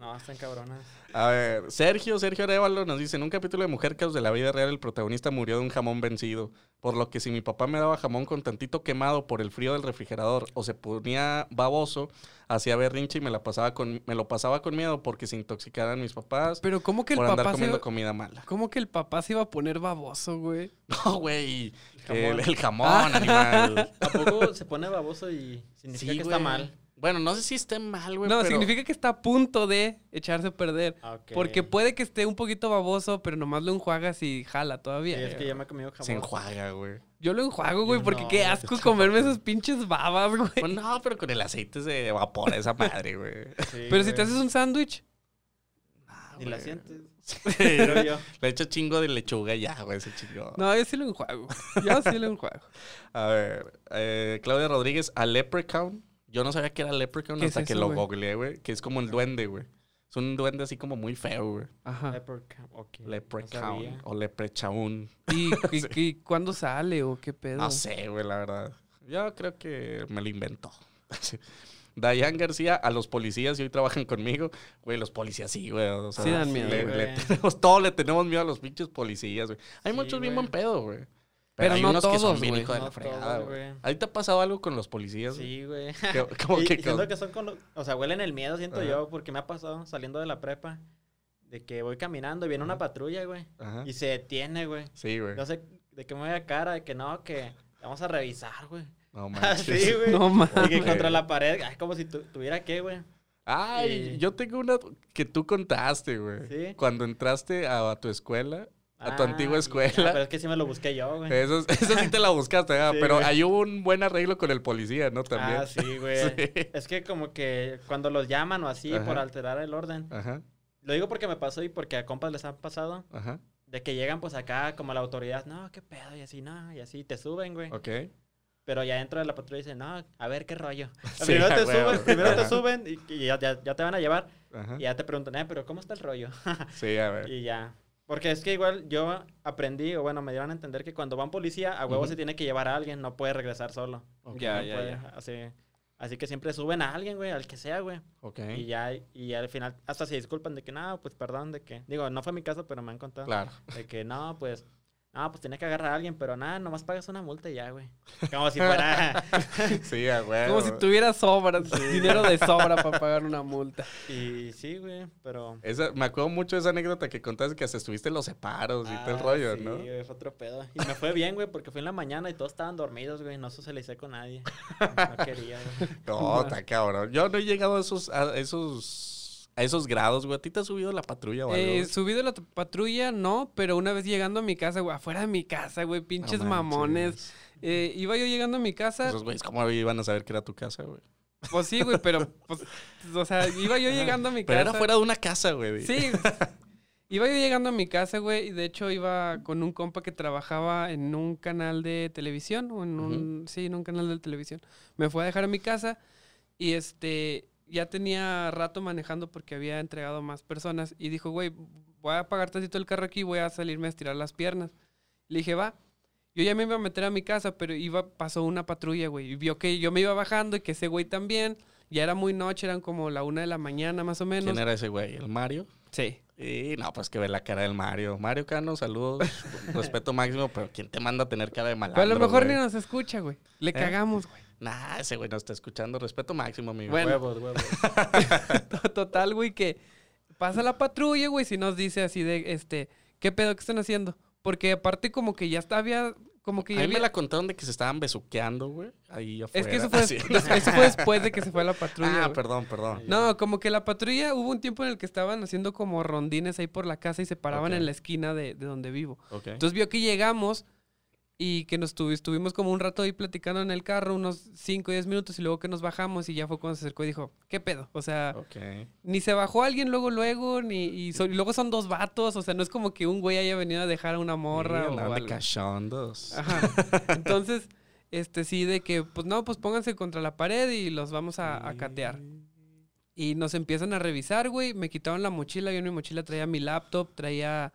no, están cabronas. A ver, Sergio, Sergio Arevalo nos dice, en un capítulo de Mujer Caos de la vida real, el protagonista murió de un jamón vencido. Por lo que si mi papá me daba jamón con tantito quemado por el frío del refrigerador o se ponía baboso, hacía berrinche y me, la pasaba con, me lo pasaba con miedo porque se intoxicaran mis papás. Pero ¿cómo que el por papá andar comiendo se iba... comida mala. ¿Cómo que el papá se iba a poner baboso, güey? No, güey. El El, jamón. el jamón, animal. ¿A poco se pone baboso y significa Sí, que está mal? Bueno, no sé si esté mal, güey. No, pero- significa que está a punto de echarse a perder. Ah. Porque puede que esté un poquito baboso, pero nomás lo enjuagas y jala Sí, todavía. es que yo me he comido jamón. Se enjuaga, güey. Yo lo enjuago, güey, porque no, qué asco comerme esas pinches babas, güey. Pues no, pero con el aceite se evapora esa madre, güey. Sí, Pero si te haces un sándwich, Ah, Ni la sientes. Sí. Pero yo. Le echo chingo de lechuga y ya, güey, ese chingo. no, yo sí lo enjuago. Yo sí lo enjuago. A ver, eh, Claudia Rodríguez, a Leprechaun. Yo no sabía que era Leprechaun ¿Qué es hasta que eso, lo güey? googleé, güey. Que es como el duende, güey. Es un duende así como muy feo, güey. Ajá. Leprechaun, Leprechaun o Leprechaun. ¿Y, y- y cuándo sale o qué pedo? No sé, güey, la verdad. Yo creo que me lo inventó. Dayan García, a los policías y hoy trabajan conmigo. Güey, los policías sí, güey. o sea, Sí dan miedo, le- tenemos- todos le tenemos miedo a los pinches policías, güey. Hay Sí, muchos bien buen pedo, güey. Pero hay no unos que son todos, bien hijo de la No fregada, todos, güey. güey. ¿Ahí te ha pasado algo con los policías? güey? Sí, güey. ¿Qué- cómo y, que y siento con- que son con los... O sea, huelen el miedo, siento Ajá. yo, porque me ha pasado saliendo de la prepa. De que voy caminando y viene una patrulla, güey. Ajá. Y se detiene, güey. Sí, güey. No sé de qué me voy a cara, de que no, que vamos a revisar, güey. No manches. Así, güey. No mames. Y que contra la pared, ay, como si tu- tuviera que, güey. Ay, Sí. yo tengo una que tú contaste, güey. ¿Sí? Cuando entraste a, tu escuela, a tu Ah, antigua escuela. Ah, pero es que sí me lo busqué yo, güey. Eso, eso sí te la buscaste, ¿verdad? Sí, pero güey. hay un buen arreglo con el policía, ¿no? También. Ah, sí, güey. Sí. Es que como que cuando los llaman o así Ajá. por alterar el orden. Ajá, Lo digo porque me pasó y porque a compas les han pasado. ajá. De que llegan pues acá como la autoridad, no, qué pedo, y así, no, y así te suben, güey. Ok. Pero ya dentro de la patrulla dicen, no, a ver qué rollo. Sí, primero te suben, primero te suben y, y ya, ya- ya te van a llevar. Ajá. Y ya te preguntan, eh, pero ¿cómo está el rollo? Sí, a ver. y ya. Porque es que igual yo aprendí, o bueno, me dieron a entender que cuando va un policía, a huevo se tiene que llevar a alguien, no puede regresar solo. Ya, No ya, puede, ya. Así, así que siempre suben a alguien, güey, al que sea, güey. Ok. Y ya, y al final hasta se disculpan de que, no, pues perdón, de que, digo, no fue mi caso, pero me han contado. Claro. De que, no, pues, no, pues tenía que agarrar a alguien, pero nada, nomás pagas una multa y ya, güey. Como si fuera... Sí, a huevo. Como si tuviera sobra, dinero de sobra para pagar una multa. y sí, güey, pero... Esa, me acuerdo mucho de esa anécdota que contaste que hasta estuviste en los separos y todo el Ah, rollo, sí, ¿no? güey, fue otro pedo. Y me fue bien, güey, porque fui en la mañana y todos estaban dormidos, güey. No socialicé con nadie. No quería, güey. No, está cabrón. Yo no he llegado a esos, a esos, a esos grados, güey. ¿A ti te ha subido la patrulla o algo? Eh, subido la patrulla, no, pero una vez llegando a mi casa, güey, afuera de mi casa, güey, pinches No mamones. Eh, iba yo llegando a mi casa, Esos güeyes, ¿cómo iban a saber que era tu casa, güey? pues sí, güey, pero, pues, o sea, iba yo llegando a mi Pero casa. era fuera de una casa, güey. Sí. Iba yo llegando a mi casa, güey, y de hecho iba con un compa que trabajaba en un canal de televisión, o en un, sí, en un canal de televisión. Me fue a dejar a mi casa y este, ya tenía rato manejando porque había entregado más personas y dijo, güey, voy a apagar tantito el carro aquí, voy a salirme a estirar las piernas. Le dije, va. Yo ya me iba a meter a mi casa, pero iba, pasó una patrulla, güey, y vio que yo me iba bajando y que ese güey también. Ya era muy noche, eran como la una de la mañana más o menos. ¿Quién era ese güey? ¿El Mario? Sí. Y no, pues que ve la cara del Mario. Mario Cano, saludos. respeto máximo, pero ¿quién te manda a tener cara de malandro, Pero a lo mejor güey? ni nos escucha, güey. Le ¿Eh? cagamos, güey. Nah, ese güey no está escuchando. Respeto máximo, amigo. Bueno. Huevos, huevos. Total, güey, que pasa la patrulla, güey, si nos dice así de, este, ¿qué pedo que están haciendo? Porque aparte como que ya estaba, como que A ya mí me había- la contaron de que se estaban besuqueando, güey. Ahí afuera. Es que eso fue, Así. eso fue después de que se fue la patrulla, Ah, perdón, perdón. No, como que la patrulla, hubo un tiempo en el que estaban haciendo como rondines ahí por la casa y se paraban en la esquina de, de donde vivo. Ok. Entonces vio que llegamos y que nos tuvi- estuvimos como un rato ahí platicando en el carro, unos 5 o 10 minutos, y luego que nos bajamos y ya fue cuando se acercó y dijo, ¿qué pedo? O sea, ni se bajó alguien luego, luego, ni y, so- y luego son dos vatos, o sea, no es como que un güey haya venido a dejar a una morra Sí, o algo. cachondos. Ajá. Entonces, este sí, de que, pues no, pues pónganse contra la pared y los vamos a, a catear. Y nos empiezan a revisar, güey. Me quitaron la mochila. Yo en mi mochila traía mi laptop, traía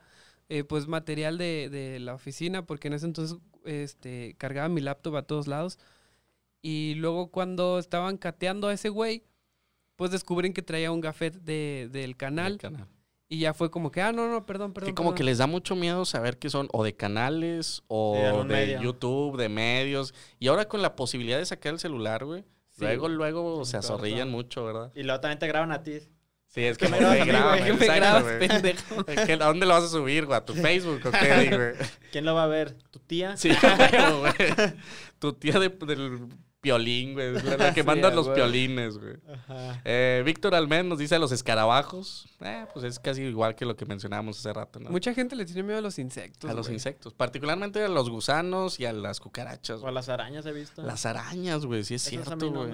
eh, pues material de, de la oficina, porque en ese entonces este, cargaba mi laptop a todos lados. Y luego cuando estaban cateando a ese güey, pues descubren que traía un gafet de, del canal. Y ya fue como que, ah, no, no, perdón, perdón. Que como que les da mucho miedo saber que son o de canales o de YouTube, de medios. Y ahora con la posibilidad de sacar el celular, güey. luego, luego se azorrillan mucho, ¿verdad? Y luego también te graban a ti. Sí, es que me, grabas, me grabas, pendejo. ¿A dónde lo vas a subir, güey? ¿A tu Facebook o qué, güey? ¿Quién lo va a ver? ¿Tu tía? Sí, güey. Tu tía de, del piolín, güey. La, que manda los piolines, güey. Eh, Víctor Almen nos dice a los escarabajos. Eh, pues es casi igual que lo que mencionábamos hace rato, ¿no? Mucha gente le tiene miedo a los insectos. A los insectos. Particularmente a los gusanos y a las cucarachas. O a las arañas, he visto. Las arañas, güey. Sí es cierto, güey.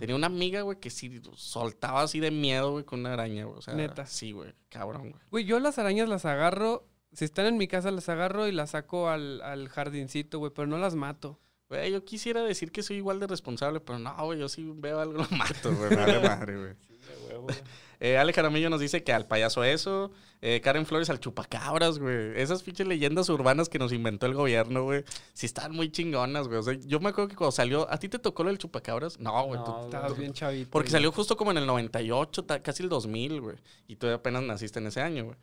Tenía una amiga, güey, que sí soltaba así de miedo, güey, con una araña, güey. O sea, Neta. Sí, güey. Cabrón, güey. Güey, yo las arañas las agarro. Si están en mi casa, las agarro y las saco al, al jardincito, güey, pero no las mato. Yo quisiera decir que soy igual de responsable, pero no, yo sí veo algo, lo mato, güey, madre. Eh, Ale Jaramillo nos dice que al payaso eso. Eh, Karen Flores al chupacabras, güey. Esas pinches leyendas urbanas que nos inventó el gobierno, güey. Sí están muy chingonas, güey. O sea, yo me acuerdo que cuando salió... ¿A ti te tocó lo del chupacabras? No, güey. No, estabas bien chavito. Porque salió justo como en el 98, casi el 2000, güey. Y tú apenas naciste en ese año, güey.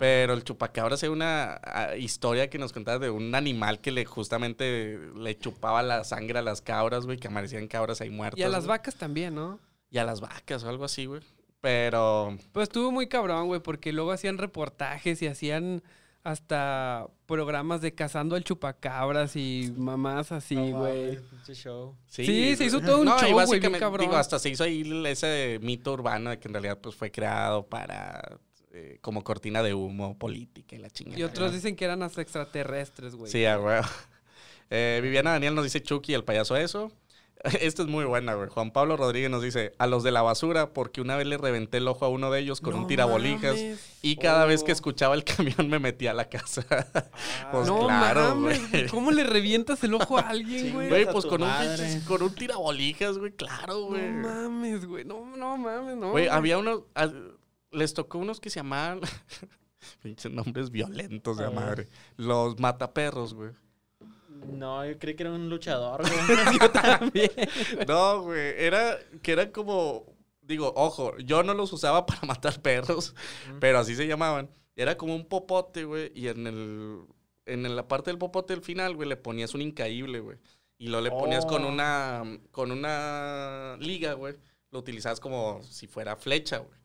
Pero el chupacabras es una ah, historia que nos contaba de un animal que le justamente le chupaba la sangre a las cabras, güey. Que amanecían cabras ahí muertas. Y a las vacas también, ¿no? Y a las vacas o algo así, güey. Pero. Pues estuvo muy cabrón, güey, porque luego hacían reportajes y hacían hasta programas de cazando al chupacabras y mamás así, güey. Sí, se hizo todo un show, güey, cabrón. Digo, hasta se hizo ahí ese mito urbano de que en realidad pues fue creado para eh, como cortina de humo política y la chingada. Y otros dicen que eran hasta extraterrestres, güey. Sí, güey. Eh, Viviana Daniel nos dice Chucky, el payaso eso. Esta es muy buena, güey. Juan Pablo Rodríguez nos dice, a los de la basura, porque una vez le reventé el ojo a uno de ellos con un tirabolijas y cada vez que oh. escuchaba el camión me metía a la casa. pues no claro, güey. ¿Cómo le revientas el ojo a alguien, güey? Güey, pues con un, con un tirabolijas, güey, claro, güey. No mames, güey. No, no mames, no. Güey, había unos... les tocó unos que se llamaban... Pinches nombres violentos de madre. Los mataperros, güey. No, yo creí que era un luchador, güey. yo también. No, güey. Era que era como. Digo, ojo, yo no los usaba para matar perros, pero así se llamaban. Era como un popote, güey. Y en el. En la parte del popote del final, güey, le ponías un incaíble, güey. Y lo le ponías con oh. una. Con una liga, güey. Lo utilizabas como si fuera flecha, güey.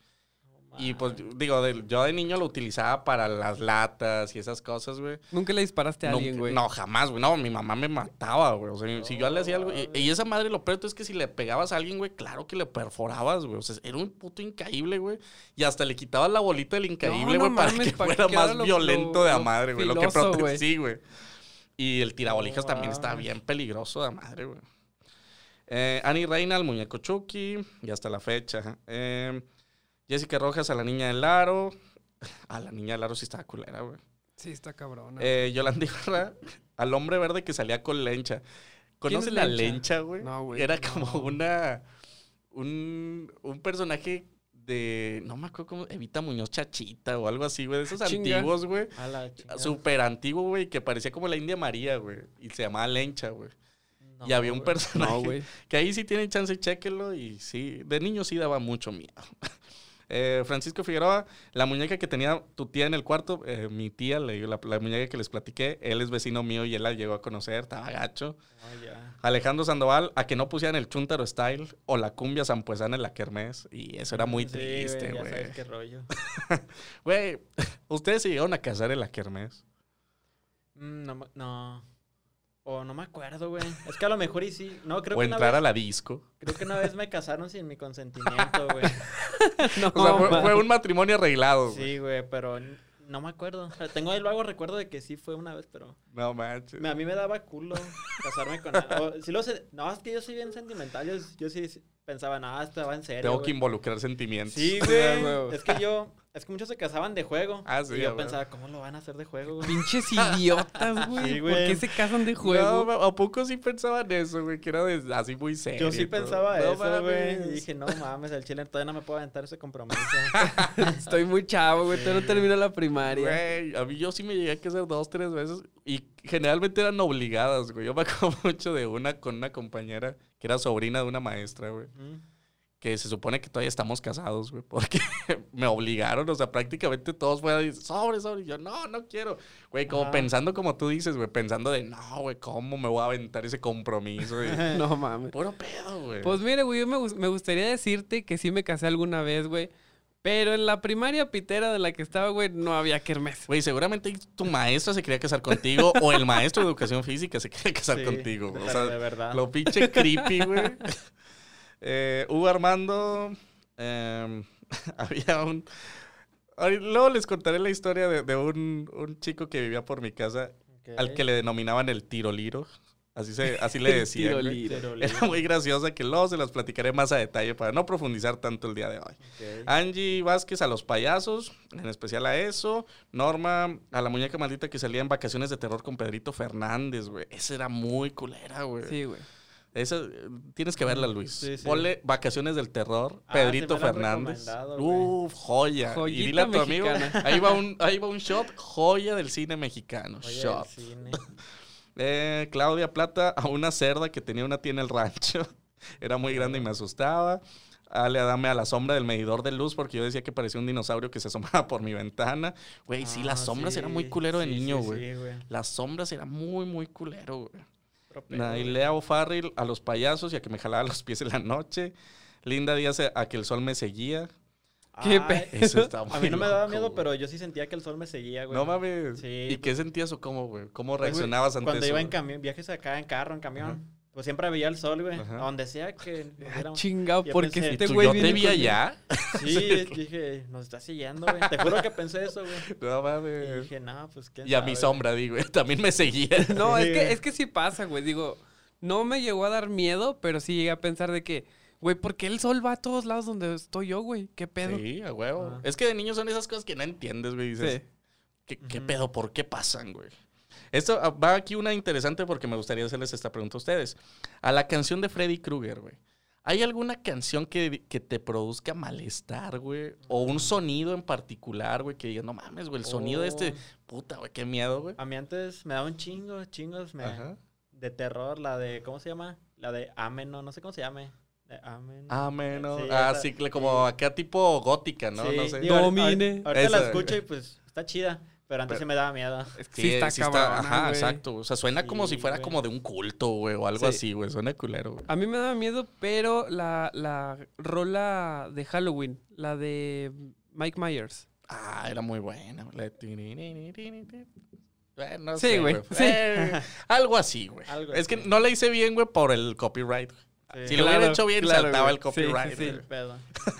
Y pues digo, yo de niño lo utilizaba para las latas y esas cosas, güey. ¿Nunca le disparaste a alguien, güey? No, jamás, güey. No, mi mamá me mataba, güey. O sea, si yo le hacía algo. Y, esa madre lo peor es que si le pegabas a alguien, güey, claro que le perforabas, güey. O sea, era un puto incaíble, güey. Y hasta le quitabas la bolita del incaíble, güey, para que fuera más violento de la madre, güey. Lo que protege, sí, güey. Y el tirabolijas también estaba bien peligroso de madre, güey. Eh, Annie Reina, el muñeco Chucky, y hasta la fecha. Eh. Jessica Rojas a la niña del aro. A la niña del aro sí estaba culera, güey. Sí, está cabrona. Eh, Yolanda Ibarra, al hombre verde que salía con lencha. ¿Conoces la lencha, güey? No, güey. Era como una. Un, un personaje de. No me acuerdo cómo. Evita Muñoz Chachita o algo así, güey. De esos antiguos, güey. Súper antiguo, güey. Que parecía como la India María, güey. Y se llamaba Lencha, güey. y había un personaje. No, que ahí sí tienen chance, chéquelo. Y sí, de niño sí daba mucho miedo. Eh, Francisco Figueroa, la muñeca que tenía tu tía en el cuarto, eh, mi tía, la, la, muñeca que les platiqué, él es vecino mío y él la llegó a conocer, estaba gacho. Alejandro Sandoval, a que no pusieran el Chuntaro Style o la cumbia zampuesana en la Kermés. Y eso era muy triste, güey. Ya qué rollo. Güey, ¿ustedes se llegaron a casar en la Kermés? Mm, no, no. O no me acuerdo, güey. Es que a lo mejor y sí. No, creo o entrar a la disco. Creo que una vez me casaron sin mi consentimiento, güey. no, o sea, fue, un matrimonio arreglado. Sí, güey, pero no me acuerdo. Tengo ahí luego recuerdo de que sí fue una vez, pero. No manches. A mí me daba culo casarme con. si lo sé. No, es que yo soy bien sentimental. Yo, yo sí pensaba, no, esto va en serio. Tengo que involucrar sentimientos. Sí, güey. es que yo. Es que muchos se casaban de juego. Ah, sí, y yo pensaba, ¿cómo lo van a hacer de juego, güey? Pinches idiotas, güey. ¿Por qué se casan de juego? No, ¿a poco sí pensaban eso, güey? Que era así muy serio. Yo sí pensaba eso, güey. Y dije, no mames, el chile todavía no me puedo aventar ese compromiso. Estoy muy chavo, güey. Todavía no termino la primaria. Güey, a mí yo sí me llegué a casar dos, tres veces. Y generalmente eran obligadas, güey. Yo me acuerdo mucho de una con una compañera que era sobrina de una maestra, güey que se supone que todavía estamos casados, güey, porque me obligaron, o sea, prácticamente todos fueron sobre, sobre, y yo, no, no quiero, güey, como pensando como tú dices, güey, pensando de, no, güey, ¿cómo me voy a aventar ese compromiso? no mames. Puro pedo, güey. Pues mire, güey, yo me, me gustaría decirte que sí me casé alguna vez, güey. Pero en la primaria pitera de la que estaba, güey, no había kermés. Güey, seguramente tu maestra se quería casar contigo o el maestro de educación física se quería casar contigo. O sea, de verdad. Lo pinche creepy, güey. Eh, Hugo Armando, em, había un... Luego les contaré la historia de, un, chico que vivía por mi casa al que le denominaban el tiroliro. Así, se, así le decía. Era muy graciosa que luego se las platicaré más a detalle para no profundizar tanto el día de hoy. Angie Vázquez a los payasos, en especial a eso. Norma a la muñeca maldita que salía en vacaciones de terror con Pedrito Fernández, güey. Esa era muy culera, güey. Sí, güey. Esa, tienes que verla, Luis. Sí, Ponle Vacaciones del Terror, ah, Pedrito Fernández. Uf, joya. y dile a tu amigo, ahí va, un, ahí va un shot, joya del cine mexicano. shot. eh, Claudia Plata a una cerda que tenía una tía en el rancho. Era muy grande y me asustaba. Ale, dame a la sombra del medidor de luz porque yo decía que parecía un dinosaurio que se asomaba por mi ventana. Güey, sí, las ah, sombras era muy culero de niño, güey. las sombras era muy, muy culero, güey. Nailea O'Farrill a los payasos y a que me jalaba los pies en la noche. Linda Díaz a que el sol me seguía. ¿Qué pedo? A mí no me daba miedo, pero yo sí sentía que el sol me seguía, güey. No mames. ¿Y qué sentías o cómo, güey? ¿Cómo reaccionabas ante Cuando iba en camión, viajes acá en carro, en camión. Pues siempre veía el sol, güey. A donde sea que. Ah, chingado, porque este güey. ¿Yo te vi allá? Sí, dije, nos está siguiendo, güey. Te juro que pensé eso, güey. No mames. Y dije, no, pues qué. Y a mi sombra, digo, también me seguía. No, es que, es que sí pasa, güey. Digo, no me llegó a dar miedo, pero sí llegué a pensar de que. Güey, ¿por qué el sol va a todos lados donde estoy yo, güey? ¿Qué pedo? Sí, a huevo. Ah. Es que de niños son esas cosas que no entiendes, güey. Dices, sí. ¿qué, pedo? ¿Por qué pasan, güey? Esto ah, va aquí una interesante porque me gustaría hacerles esta pregunta a ustedes. A la canción de Freddy Krueger, güey. ¿Hay alguna canción que, te produzca malestar, güey? O un sonido en particular, güey, que digas, no mames, güey, el sonido de este, oh. puta, güey, qué miedo, güey. A mí antes me daba un chingo, chingos, me, de terror, la de, ¿cómo se llama? La de Ameno, no sé cómo se llame. Ameno. Ameno. ah, sí, como acá tipo gótica, ¿no? no sé. Domine. Ahorita la escucho y pues está chida. Pero antes sí me daba miedo. sí, está, sí Ajá, exacto. O sea, suena como si fuera como de un culto, güey, o algo así, güey. Suena culero, güey. A mí me daba miedo, pero la, la rola de Halloween, la de Mike Myers. Ah, era muy buena. no sí, güey. Sí. Eh, algo así, güey. Es que no la hice bien, güey, por el copyright. si lo hubiera hecho bien, saltaba el copyright. Sí,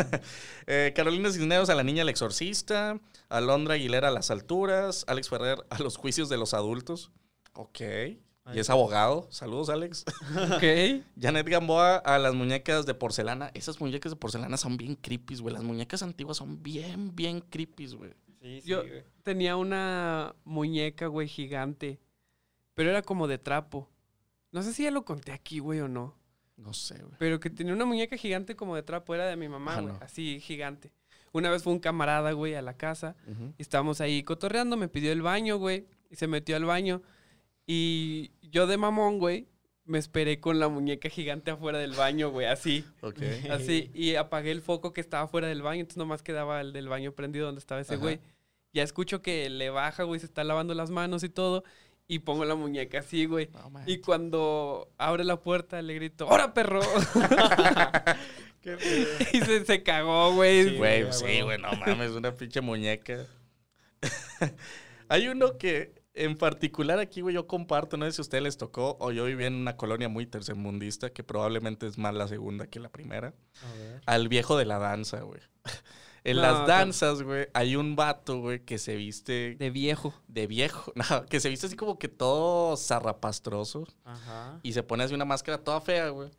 eh, Carolina Cisneros a la niña el exorcista. Alondra Aguilera a las alturas, Alex Ferrer a los juicios de los adultos. Ok. Y es abogado. Saludos, Alex. Ok. Janet Gamboa a las muñecas de porcelana. Esas muñecas de porcelana son bien creepy, güey. Las muñecas antiguas son bien, bien creepy, güey. Sí, sí, Yo tenía una muñeca, güey, gigante. Pero era como de trapo. No sé si ya lo conté aquí, güey, o no. No sé, güey. Pero que tenía una muñeca gigante como de trapo. Era de mi mamá, ah, güey. Así, gigante. Una vez fue un camarada, güey, a la casa. Y estábamos ahí cotorreando, me pidió el baño, güey. Y se metió al baño. Y yo de mamón, güey, me esperé con la muñeca gigante afuera del baño, güey, así. Así. Y apagué el foco que estaba fuera del baño. Entonces nomás quedaba el del baño prendido donde estaba ese güey. Ya escucho que le baja, güey, se está lavando las manos y todo. Y pongo la muñeca así, güey. y cuando abre la puerta le grito, ¡Hora, perro! y se, se cagó, güey. Sí, güey, sí, güey, no mames, una pinche muñeca. Hay uno que en particular aquí, güey, yo comparto, no sé si a ustedes les tocó o yo vivía en una colonia muy tercermundista, que probablemente es más la segunda que la primera. Al viejo de la danza, güey. En las danzas, güey, hay un vato, güey, que se viste... De viejo. De viejo. No, que se viste así como que todo zarrapastroso. Ajá. Y se pone así una máscara toda fea, güey.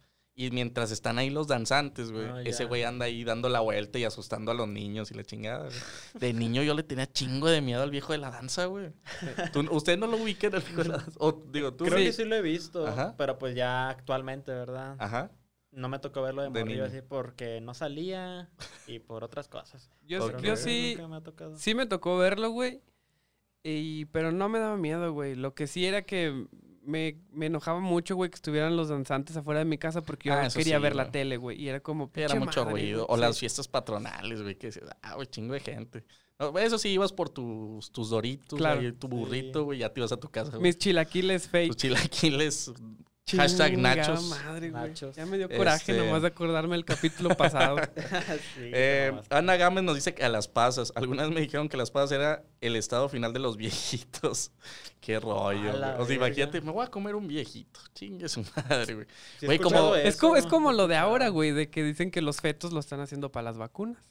Y mientras están ahí los danzantes, güey, ah, ese güey anda ahí dando la vuelta y asustando a los niños y la chingada. Güey. De niño yo le tenía chingo de miedo al viejo de la danza, güey. ¿Usted no lo ubica el viejo de la danza? O, digo, ¿tú Creo que sí lo he visto, pero pues ya actualmente, ¿verdad? Ajá. No me tocó verlo de, de así porque no salía y por otras cosas. Yo, yo sí, me sí me tocó verlo, güey. Y, pero no me daba miedo, güey. Lo que sí era que me, enojaba mucho, güey, que estuvieran los danzantes afuera de mi casa porque yo ah, quería ver la tele, güey. Y era como. Era mucho ruido. O las fiestas patronales, güey, que decías, ah, güey, chingo de gente. eso sí, ibas por tus, tus doritos, tu burrito, güey, ya te ibas a tu casa. Mis chilaquiles fake. Tus chilaquiles Hashtag nachos. Madre, Ya me dio coraje este nomás de acordarme del capítulo pasado. Eh, Ana Gámez nos dice que a las pasas. Algunas me dijeron que las pasas era el estado final de los viejitos. Qué rollo. o sea, imagínate, me voy a comer un viejito. Chingue su madre, güey. es, como, es, como, es como lo de ahora, güey, de que dicen que los fetos lo están haciendo para las vacunas.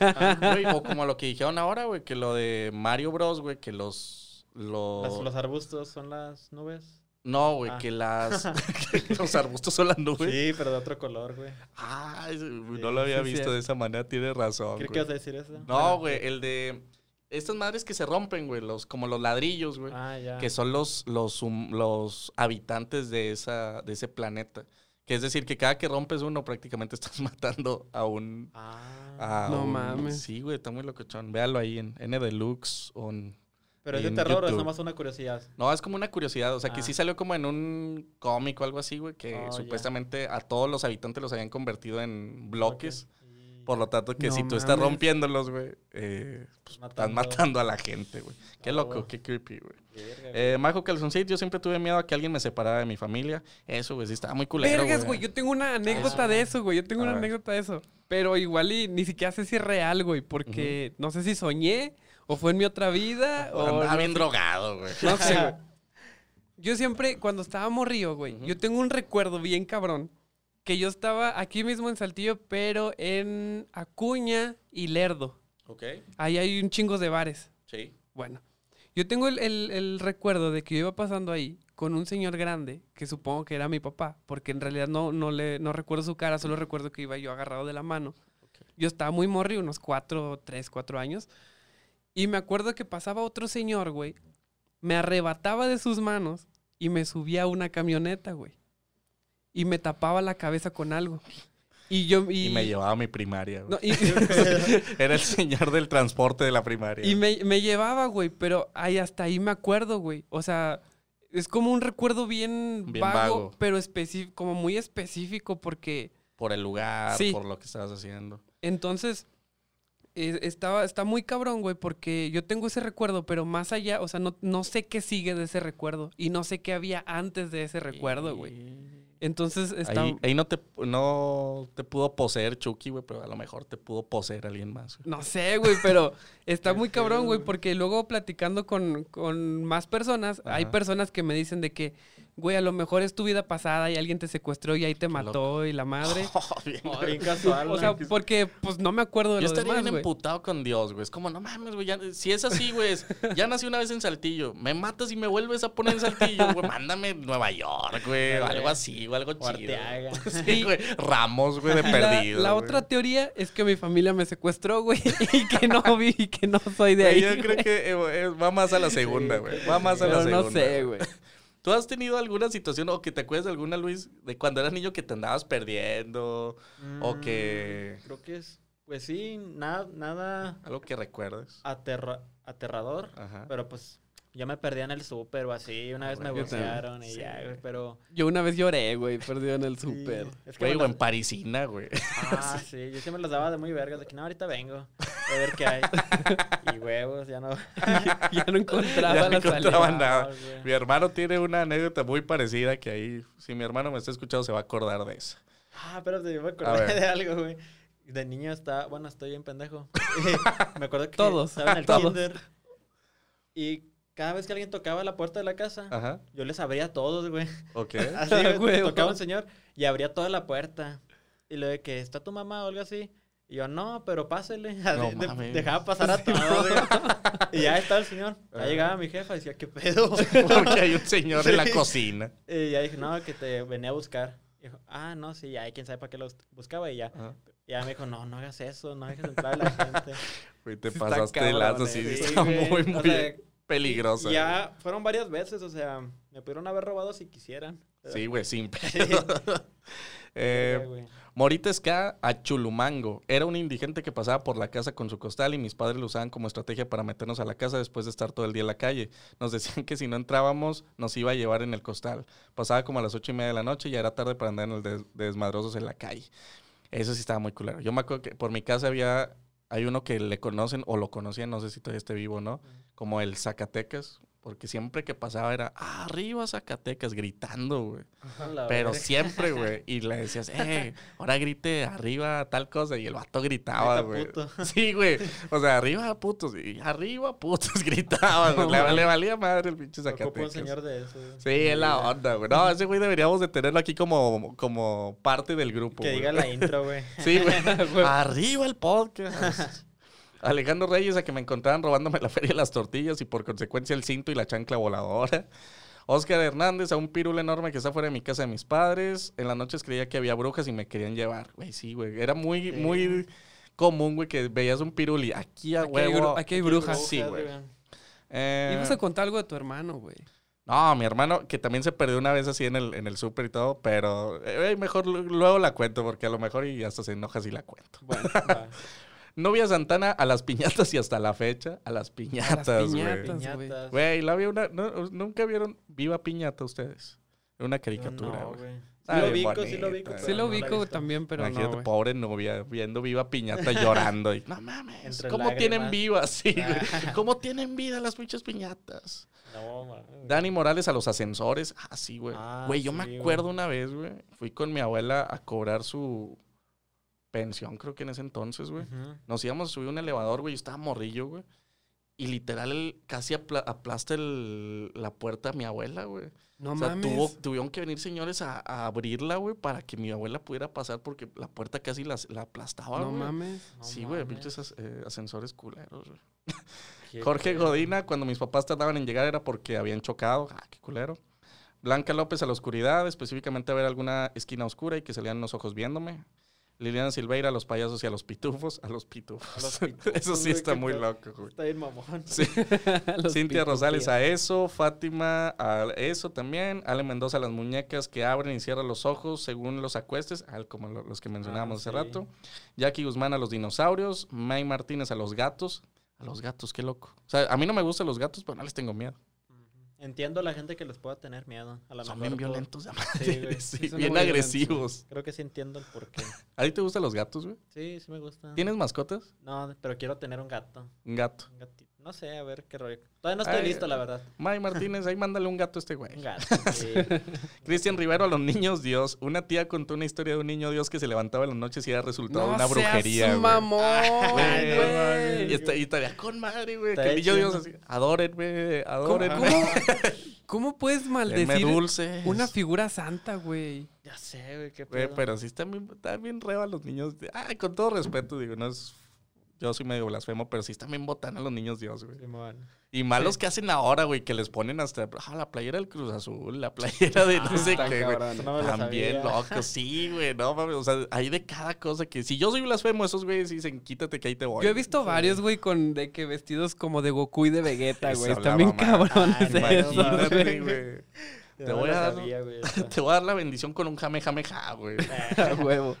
Ah, o como lo que dijeron ahora, güey, que lo de Mario Bros, güey, que los... Los... los arbustos son las nubes. No, güey, ah. que las los arbustos son las nubes. Sí, pero de otro color, güey. Ah, no lo había visto de esa manera, tiene razón. ¿Qué ibas a decir eso? No, güey, el de estas madres que se rompen, güey, los como los ladrillos, güey, ah, ya. que son los los los habitantes de esa de ese planeta. Que es decir, que cada que rompes uno prácticamente estás matando a un Ah, no mames. Sí, güey, está muy locochón. Véalo ahí en N Deluxe o en ¿Pero es de terror o es nomás una curiosidad? No, es como una curiosidad. O sea, que sí ah. salió como en un cómic o algo así, güey, que oh, supuestamente a todos los habitantes los habían convertido en bloques. Por lo tanto, que si tú estás rompiéndolos, güey, eh, pues, estás matando a la gente, güey. Qué oh, loco, qué creepy, güey. Eh, Majo Calzoncito, yo siempre tuve miedo a que alguien me separara de mi familia. Eso, güey, sí estaba muy culero, Vergas, güey. Yo tengo una anécdota de eso, güey. Yo tengo una anécdota de eso. Pero igual y ni siquiera sé si es real, güey. Porque no sé si soñé o fue en mi otra vida. O Andaba bien drogado, güey. No sé, güey. Yo siempre, cuando estaba morrío, güey, yo tengo un recuerdo bien cabrón. Que yo estaba aquí mismo en Saltillo, pero en Acuña y Lerdo. Ok. Ahí hay un chingo de bares. Sí. Bueno, yo tengo el, recuerdo de que yo iba pasando ahí con un señor grande, que supongo que era mi papá, porque en realidad no, no, le, no recuerdo su cara, solo recuerdo que iba yo agarrado de la mano. Yo estaba muy morri, unos cuatro, tres, cuatro años. Y me acuerdo que pasaba otro señor, güey. Me arrebataba de sus manos y me subía a una camioneta, güey. Y me tapaba la cabeza con algo. Y yo. Y, me llevaba a mi primaria, güey. Era el señor del transporte de la primaria. Y me, me llevaba, güey, pero ahí hasta ahí me acuerdo, güey. O sea, es como un recuerdo bien, vago, pero como muy específico porque. Por el lugar, por lo que estabas haciendo. Entonces, estaba, está muy cabrón, güey, porque yo tengo ese recuerdo, pero más allá, o sea, no, no sé qué sigue de ese recuerdo y no sé qué había antes de ese recuerdo, güey. Entonces está... Ahí, no, te, no te pudo poseer Chucky, güey, pero a lo mejor te pudo poseer alguien más. No sé, güey, pero está muy cabrón, güey, porque luego platicando con, con más personas, hay personas que me dicen de que güey, a lo mejor es tu vida pasada y alguien te secuestró y ahí te mató y la madre. Oh, bien, casual. O sea, porque pues no me acuerdo de Yo lo estaría bien emputado con Dios, güey. Es como, no mames, güey. Si es así, güey. ya nací una vez en Saltillo. Me matas y me vuelves a poner en Saltillo, güey. Mándame Nueva York, güey. O algo así, o algo chido. Sí, güey. Ramos, güey, de perdido. La, otra teoría es que mi familia me secuestró, güey. Y que no vi y que no soy de ahí. Yo creo que eh, va más a la segunda, güey. Va más a la segunda. no sé, güey. ¿Tú has tenido alguna situación o que te acuerdas de alguna, Luis, de cuando eras niño que te andabas perdiendo o que... Mm, creo que es, pues sí, nada, nada... Algo que recuerdes. aterrador, Ajá. pero pues yo me perdí en el súper o así. Una vez me bucearon y ya, güey, pero... Yo una vez lloré, güey, perdido en el súper. Es que güey, o en Parisina, güey. Ah, sí. Yo siempre los daba de muy vergas. De que no, ahorita vengo. A ver qué hay. y huevos, ya no... ya no encontraba ya no encontraba nada. mi hermano tiene una anécdota muy parecida que ahí... Si mi hermano me está escuchando, se va a acordar de eso. Ah, espérate, yo me acordé de algo, güey. De niño está... Bueno, estoy bien pendejo. me acuerdo que... Todos. Estaba en el Todos. kinder. Y cada vez que alguien tocaba la puerta de la casa, yo les abría a todos, güey. Ok. Así, güey, tocaba un señor y abría toda la puerta. Y lo de que está tu mamá o algo así. Y yo, no, pero pásele. No, dejaba pasar a todos, y ya estaba el señor. Ya llegaba mi jefa y decía, ¿qué pedo? Porque hay un señor en la cocina. Y ya dije, no, que te venía a buscar. Y dijo, ah, no, sí, ya, quién sabe para qué los buscaba. Y ya, ya me dijo, no, no hagas eso, no dejes entrar a la gente. Güey, te pasaste de lazo, sí, está muy, muy peligrosa. Ya fueron varias veces, o sea, me pudieron haber robado si quisieran. Sí, güey, sin pedo. eh, Morita Ska a Chulumango. Era un indigente que pasaba por la casa con su costal y mis padres lo usaban como estrategia para meternos a la casa después de estar todo el día en la calle. Nos decían que si no entrábamos nos iba a llevar en el costal. Pasaba como a las ocho y media de la noche y ya era tarde para andar en el de desmadrosos en la calle. Eso sí estaba muy culero. Yo me acuerdo que por mi casa había, hay uno que le conocen o lo conocían, no sé si todavía esté vivo o no, como el Zacatecas, porque siempre que pasaba era, arriba Zacatecas, gritando, güey. Pero siempre, güey. Y le decías, eh, ahora grite arriba tal cosa. Y el vato gritaba, güey. Sí, güey. O sea, arriba putos. Y arriba putos gritaba, güey. Le, valía madre el pinche Zacatecas. señor de eso, Sí, es la onda, güey. No, ese güey deberíamos de tenerlo aquí como, como parte del grupo, Que diga la intro, güey. Sí, güey. arriba el podcast. Alejandro Reyes a que me encontraran robándome la feria de las tortillas y por consecuencia el cinto y la chancla voladora. Oscar Hernández a un pirul enorme que está fuera de mi casa de mis padres. En las noches creía que había brujas y me querían llevar. Güey, sí, güey. Era muy, muy común, güey, que veías un pirul y aquí a huevo. aquí hay brujas. Sí, güey. Eh, Ibas a contar algo de tu hermano, güey. No, mi hermano, que también se perdió una vez así en el, en el súper y todo, pero eh, mejor luego la cuento, porque a lo mejor y hasta se enoja si la cuento. Bueno, Novia Santana a las piñatas y hasta la fecha a las piñatas, güey. Güey, la vi una. ¿Nunca vieron Viva Piñata ustedes? Una caricatura, güey. sí, lo ubico, sí lo ubico, sí lo ubico también, pero Imagínate, no, pobre novia viendo Viva Piñata llorando. Y, no mames, ¿cómo tienen viva? Sí, güey. ¿Cómo tienen vida las pinches piñatas? No, mames. Dani Morales a los ascensores. Ah, sí, güey. Ah, güey, yo me acuerdo una vez, güey. Fui con mi abuela a cobrar su, pensión, creo que en ese entonces, güey. Nos íbamos a subir un elevador, güey. Yo estaba morrillo, güey. Y literal casi aplasta la puerta a mi abuela, güey. No o sea, tuvieron que venir señores a, abrirla, güey, para que mi abuela pudiera pasar porque la puerta casi la, aplastaba, güey. No mames. sí, güey, pinches eh, ascensores culeros, güey. Jorge Godina, cuando mis papás tardaban en llegar era porque habían chocado. Ah, qué culero. Blanca López a la oscuridad, específicamente a ver alguna esquina oscura y que salían los ojos viéndome. Liliana Silveira a los payasos y a los pitufos. A los pitufos. eso sí está muy loco, güey. Está bien mamón. Sí. Cintia Rosales a eso. Fátima a eso también. Ale Mendoza a las muñecas que abren y cierran los ojos según los acuestes, como los que mencionábamos ah, hace rato. Jackie Guzmán a los dinosaurios. May Martínez a los gatos. A los gatos, qué loco. O sea, a mí no me gustan los gatos, pero no les tengo miedo. Entiendo a la gente que les pueda tener miedo. A Son bien violentos, sí, bien agresivos. Creo que sí entiendo el porqué. ¿A ti te gustan los gatos, güey? Sí, sí me gustan. ¿Tienes mascotas? No, pero quiero tener un gato. Un gato. Un gatito. No sé, a ver qué rollo. Todavía no estoy listo, la verdad. May Martínez, ahí mándale un gato a este güey. Un gato, Cristian Rivero a los niños Dios. Una tía contó una historia de un niño Dios que se levantaba en las noches y era resultado de una brujería. Seas mamón, güey. Y, está, y todavía con madre, güey. Que el niño Dios así, adórenme, adórenme. ¿Cómo, cómo, puedes maldecir una figura santa, güey? Ya sé, güey, qué pedo. pero sí están bien, están bien reba los niños. Ay, con todo respeto, digo, no es yo soy medio blasfemo, pero sí están bien botando a los niños Dios, güey. y malos que hacen ahora, güey, que les ponen hasta ah, la playera del Cruz Azul, la playera de no ah, sé qué, güey. También locos, sí, güey, no mames. O sea, hay de cada cosa que si yo soy blasfemo, esos güeyes dicen quítate que ahí te voy. Yo he visto varios, güey, con de que vestidos como de Goku y de Vegeta, güey. Están bien cabrones güey. Te voy, a dar, te voy a dar la bendición con un jame jame ja, güey. Huevo.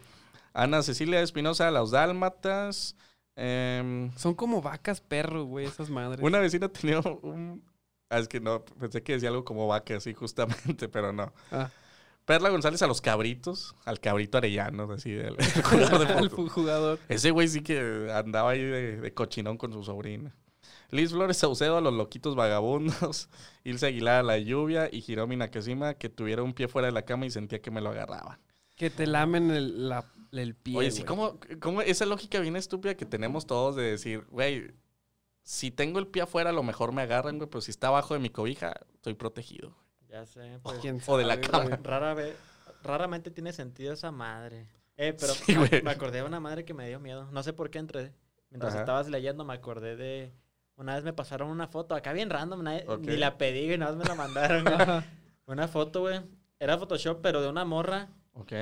Ana Cecilia Espinosa, Los Dálmatas. Em, Son como vacas perro, güey, esas madres. Una vecina tenía un... Ah, es que no, pensé que decía algo como vaca, sí, justamente, pero no. Ah. Perla González a los cabritos, al cabrito Arellano, así, el, jugador Ese güey sí que andaba ahí de, cochinón con su sobrina. Liz Flores Saucedo a los loquitos vagabundos. Ilse Aguilar a la lluvia y Hiromi Nakashima que tuviera un pie fuera de la cama y sentía que me lo agarraban. Que te lamen el, la el pie. Oye, sí, ¿cómo, esa lógica bien estúpida que tenemos todos de decir, güey, si tengo el pie afuera, a lo mejor me agarran, güey, pero si está abajo de mi cobija, estoy protegido. Ya sé. Pues, o de la cama. Rara vez, raramente tiene sentido esa madre. Eh, pero me, acordé de una madre que me dio miedo. No sé por qué entré. Mientras estabas leyendo, me acordé de. Una vez me pasaron una foto acá bien random, ni la pedí, y nada más me la mandaron. una foto, güey. Era Photoshop, pero de una morra. Ok.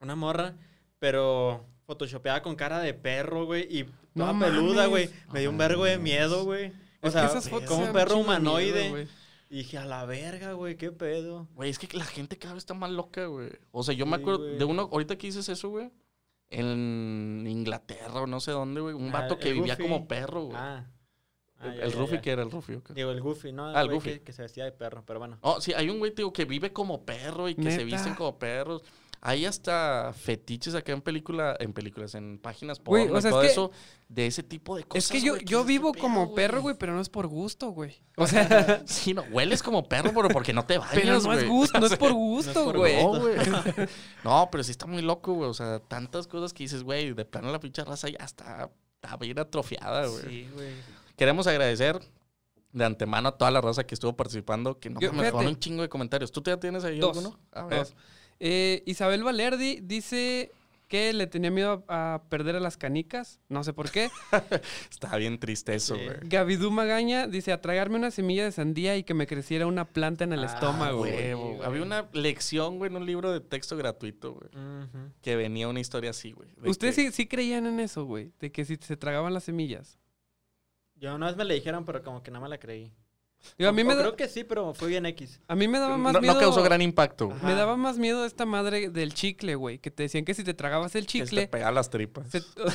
Una morra pero photoshopeada con cara de perro, güey, y toda peluda, güey. Me dio un vergo de miedo, güey. O sea, como un perro humanoide. Y dije, a la verga, güey, qué pedo. Güey, es que la gente cada vez está más loca, güey. O sea, yo me acuerdo de uno, ahorita que dices eso, güey. En Inglaterra o no sé dónde, güey. Un ah, vato que vivía como perro, güey. Ah. Ah, el, Rufi, que era el Rufi? Digo, el Goofy, ¿no? ah, el Goofy. Que, se vestía de perro, pero bueno. Oh, sí, hay un güey, digo, que vive como perro y que se visten como perros. Hay hasta fetiches acá en película, en películas, en páginas porno, o todo eso, de ese tipo de cosas. Es que yo, yo vivo como perro, güey, pero no es por gusto, güey. O sea, sí, no, hueles como perro, pero porque no te bañas, Pero no es gusto, no es por gusto, güey. No, güey. no, pero sí está muy loco, güey. O sea, tantas cosas que dices, güey, de plano la pinche raza ya está, está bien atrofiada, güey. Sí, güey. Queremos agradecer de antemano a toda la raza que estuvo participando, que no me un chingo de comentarios. ¿Tú ya tienes ahí alguno? A ver. Eh, Isabel Valerdi dice que le tenía miedo a perder a las canicas. No sé por qué. Está bien triste eso, güey. Gavidú Magaña dice a tragarme una semilla de sandía y que me creciera una planta en el ah, estómago. Había una lección, güey, en un libro de texto gratuito, güey. Que venía una historia así, güey. ¿Ustedes sí, sí creían en eso, güey? De que si se tragaban las semillas. Yo una vez me le dijeron, pero como que nada más la creí. A mí me creo que sí, pero fue bien X. A mí me daba más miedo. No causó gran impacto. Me daba más miedo esta madre del chicle, güey. Que te decían que si te tragabas el chicle. Que se te pegaban las tripas.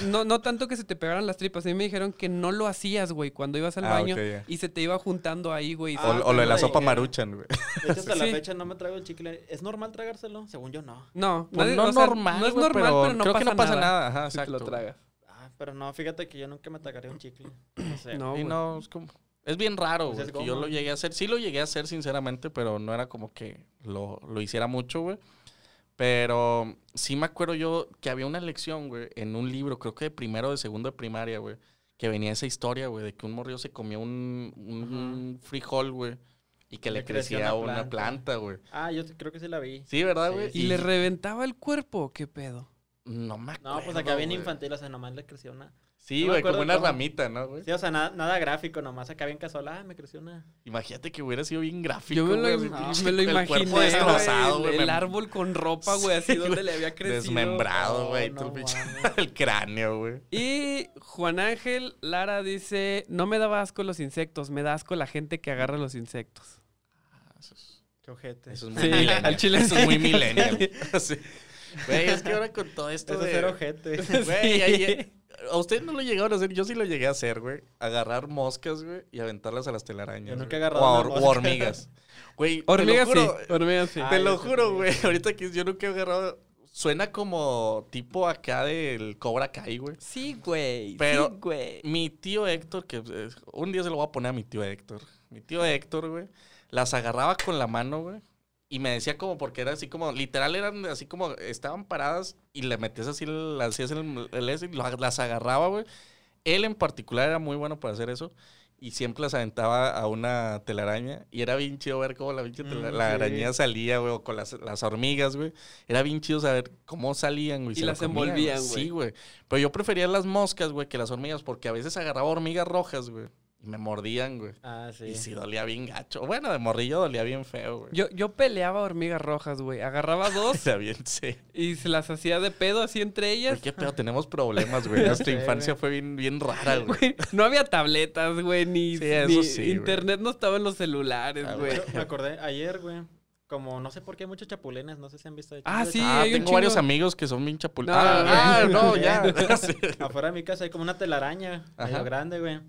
no, no tanto que se te pegaran las tripas. A mí me dijeron que no lo hacías, güey, cuando ibas al ah, baño y se te iba juntando ahí, güey. o, lo de la sopa maruchan, güey. De hecho, hasta la fecha no me trago el chicle. ¿Es normal tragárselo? Según yo, no. No, pues no, es normal. No es normal, pero, no creo pasa que no pasa nada. Ajá, si te lo tragas. Pero no, fíjate que yo nunca me atacaría un chicle. No sé. No, y no, es como... Es bien raro, pues güey. yo lo llegué a hacer. Sí lo llegué a hacer, sinceramente, pero no era como que lo, lo hiciera mucho, güey. Pero sí me acuerdo yo que había una lección, güey, en un libro, creo que de primero o de segundo de primaria, güey, que venía esa historia, güey, de que un morrillo se comió un, un frijol, güey. Y que le, crecía, una planta, güey. Ah, yo creo que sí la vi. Sí, ¿verdad, güey? ¿Y, le reventaba el cuerpo? ¿Qué pedo? No me acuerdo. No, pues acá bien infantil, o sea, nomás le creció una. Sí, güey, como una ramita, ¿no, güey? Sí, o sea, nada, nada gráfico, nomás acá bien casual. Ah, me creció una. Imagínate que hubiera sido bien gráfico. Yo me lo, me lo imaginé. destrozado, güey. El, árbol con ropa, güey, así donde le había crecido. Desmembrado, güey. el cráneo, güey. Y Juan Ángel Lara dice: No me daba asco los insectos, me da asco la gente que agarra los insectos. Ah, eso es. Qué ojete. Eso es muy sí, Al chile Eso es muy millennial. sí. Güey, es que ahora con todo esto Eso de... es ser ojete. Güey, a ustedes no lo llegaron a hacer, yo sí lo llegué a hacer, güey. Agarrar moscas, güey, y aventarlas a las telarañas. Yo nunca he agarrado o, hormigas. Güey, hormigas sí, hormigas sí. te lo juro, güey. Ahorita que yo nunca he agarrado Suena como tipo acá del Cobra Kai, güey. Sí, güey. Pero sí, güey. mi tío Héctor, que eh, un día se lo voy a poner a mi tío Héctor. Mi tío Héctor, güey, las agarraba con la mano, güey. Y me decía como, porque era así como, literal eran así como, estaban paradas y le metías así, las hacías el, el, y las agarraba, güey. Él en particular era muy bueno para hacer eso y siempre las aventaba a una telaraña y era bien chido ver cómo la pinche mm, la araña salía, güey, o con las, las hormigas, güey. Era bien chido saber cómo salían, güey. Y las envolvían, güey. Sí, güey. Pero yo prefería las moscas, güey, que las hormigas porque a veces agarraba hormigas rojas, güey me mordían, güey. Ah, sí. Y sí dolía bien gacho. Bueno, de morrillo dolía bien feo, güey. Yo, yo peleaba hormigas rojas, güey. Agarraba dos. Era bien, sí. Y se las hacía de pedo así entre ellas. ¿Qué pedo? Tenemos problemas, güey. Nuestra infancia fue bien, bien rara, güey. No había tabletas, güey, ni, internet no estaba en los celulares, ah, güey. Me acordé ayer, güey. Como no sé por qué hay muchos chapulines, no sé si han visto. Ah, sí, ah, tengo varios amigos que son bien chapulines. ah, no, ya. Afuera de mi casa hay como una telaraña medio grande, güey.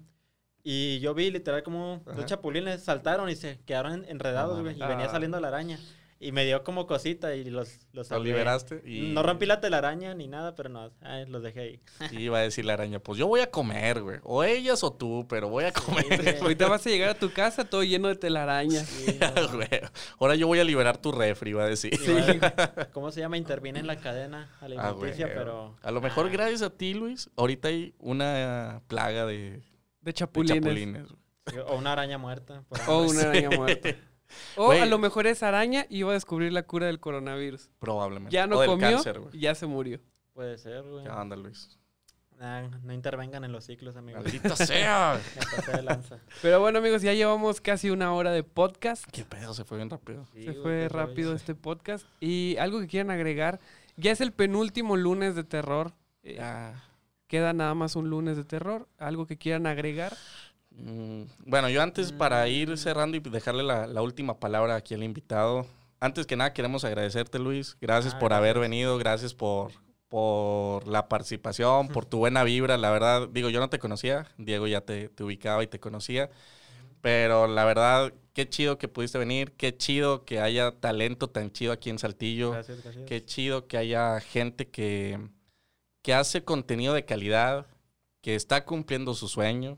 Y yo vi literal como dos chapulines saltaron y se quedaron enredados, güey. y venía ah. saliendo la araña. Y me dio como cosita y los, los liberaste? Y... No rompí la telaraña ni nada, pero no, los dejé ahí. Y iba a decir la araña, pues yo voy a comer, güey. O ellas o tú, pero voy a comer. Ahorita vas a llegar a tu casa todo lleno de telarañas. güey. Ahora yo voy a liberar tu refri, iba a decir. ¿Cómo se llama? Interviene en la cadena ah, alimenticia, pero... A lo mejor gracias a ti, Luis, ahorita hay una plaga de de chapulines. o una araña muerta. o una araña muerta. O a lo mejor es araña y iba a descubrir la cura del coronavirus. Probablemente. Ya no comió y ya se murió. Puede ser, güey. Ya anda, Luis. no intervengan en los ciclos, amigos. ¡Maldita sea! Pero bueno, amigos, ya llevamos casi una hora de podcast. Qué pedo, se fue bien rápido. se fue rápido este podcast. Y algo que quieran agregar. Ya es el penúltimo lunes de terror. Eh, Queda nada más un lunes de terror. ¿Algo que quieran agregar? Mm, bueno, yo antes para ir mm. cerrando y dejarle la, última palabra aquí al invitado, antes que nada queremos agradecerte Luis, gracias ah, por haber venido, gracias por, por la participación, por tu buena vibra, la verdad, digo, yo no te conocía, Diego ya te, te ubicaba y te conocía, pero la verdad, qué chido que pudiste venir, qué chido que haya talento tan chido aquí en Saltillo, gracias, gracias. qué chido que haya gente que, que hace contenido de calidad, que está cumpliendo su sueño,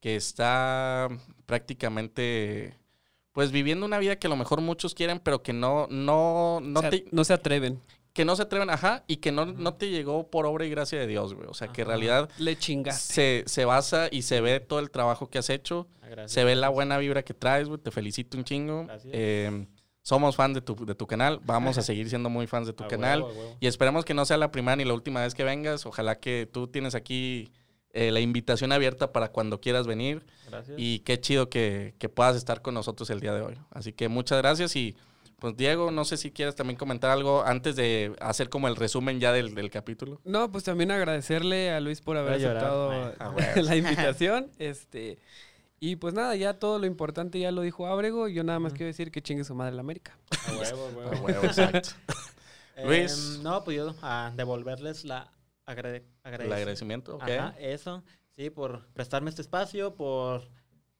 que está prácticamente pues viviendo una vida que a lo mejor muchos quieren, pero que no, no, no, no se atreven. Que no se atreven, ajá, y que no, no te llegó por obra y gracia de Dios, güey. O sea, que en realidad... Le chingaste. Se, se basa y se ve todo el trabajo que has hecho. Se ve la buena vibra que traes, güey. Te felicito un chingo. Eh, somos fan de tu, de tu canal. Vamos a seguir siendo muy fans de tu canal. Y esperemos que no sea la primera ni la última vez que vengas. Ojalá que tú tienes aquí eh, la invitación abierta para cuando quieras venir. Gracias. Y qué chido que, puedas estar con nosotros el día de hoy. Así que muchas gracias y pues Diego, no sé si quieres también comentar algo antes de hacer como el resumen ya del, capítulo. No, pues también agradecerle a Luis por haber aceptado ah, la invitación. Este, y pues nada, ya todo lo importante ya lo dijo Ábrego. Yo nada más quiero decir que chingue su madre la América. A huevo, huevo. A huevo, exacto. Luis. Em, no, pues yo a devolverles la el agradecimiento, ok. eso, sí, por prestarme este espacio, por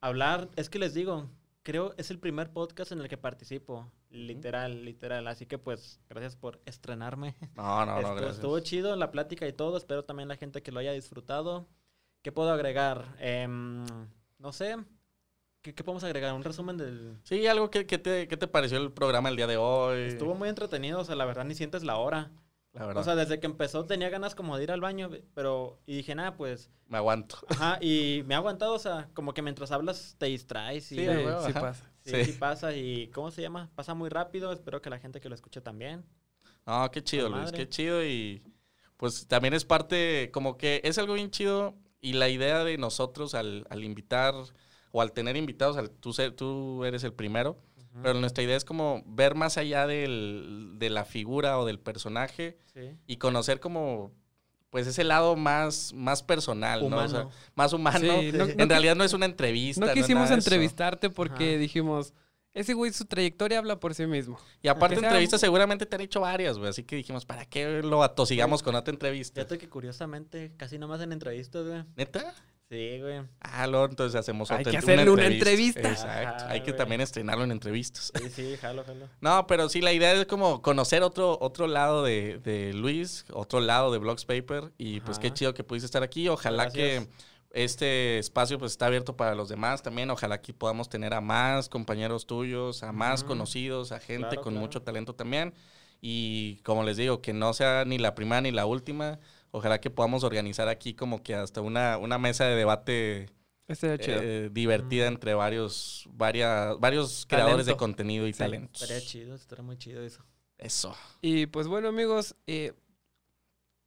hablar. Es que les digo, creo es el primer podcast en el que participo, literal, literal. Así que pues, gracias por estrenarme. No, no, no, gracias. Estuvo chido la plática y todo. Espero también la gente que lo haya disfrutado. ¿Qué puedo agregar? Em, no sé. ¿Qué, podemos agregar? ¿Un resumen del...? Sí, algo que, que, te, que te pareció el programa el día de hoy. Estuvo muy entretenido, o sea, la verdad ni sientes la hora. O sea, desde que empezó tenía ganas como de ir al baño, pero... Y dije, nada, pues... Me aguanto. Ajá, y me ha aguantado, o sea, como que mientras hablas te distraes. Y, sí, sí, pasa. Sí, sí, pasa. Y, ¿cómo se llama? Pasa muy rápido. Espero que la gente que lo escuche también. No, qué chido, Luis, qué chido. Y pues también es parte, como que es algo bien chido. Y la idea de nosotros al, al invitar o al tener invitados, al, tú, tú eres el primero pero nuestra idea es como ver más allá del, de la figura o del personaje y conocer como pues ese lado más, más personal, ¿no? más humano. en realidad no es una entrevista. No quisimos entrevistarte porque dijimos, ese güey, su trayectoria habla por sí mismo. Y aparte, entrevistas seguramente te han hecho varias, güey. Así que dijimos, ¿para qué lo atosigamos con otra entrevista? Fíjate que curiosamente casi nomás en entrevistas, güey. ¿Neta? Sí, güey. Ah, luego entonces hacemos otra Hay que hacerle una entrevista. Exacto. Hay que también estrenarlo en entrevistas. Sí, sí, jalo, jalo. No, pero sí, la idea es como conocer otro, otro lado de, de Luis, otro lado de Blogs Paper. Y pues qué chido que pudiste estar aquí. Ojalá que este espacio pues está abierto para los demás también. Ojalá aquí podamos tener a más compañeros tuyos, a más conocidos, a gente con mucho talento también. Y como les digo, que no sea ni la primera ni la última ojalá que podamos organizar aquí como que hasta una, una mesa de debate eh, divertida entre varios, varias, varios creadores de contenido y talentos. Estaría chido, estaría muy chido eso. Eso. Y pues bueno, amigos, eh,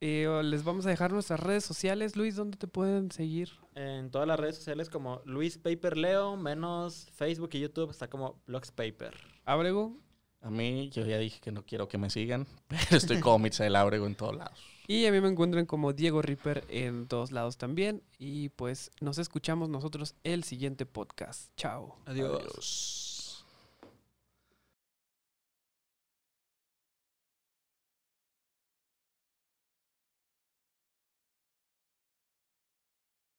eh, les vamos a dejar nuestras redes sociales. Luis, ¿dónde te pueden seguir? En todas las redes sociales como Luis Paper Leo, menos Facebook y YouTube, está como Blogs Paper. ¿Abrego? A mí, yo ya dije que no quiero que me sigan, pero estoy como Mitzael Abrego en todos lados. Y a mí me encuentran como Diego Ripper en todos lados también. Y pues nos escuchamos nosotros el siguiente podcast. Chao. Adiós.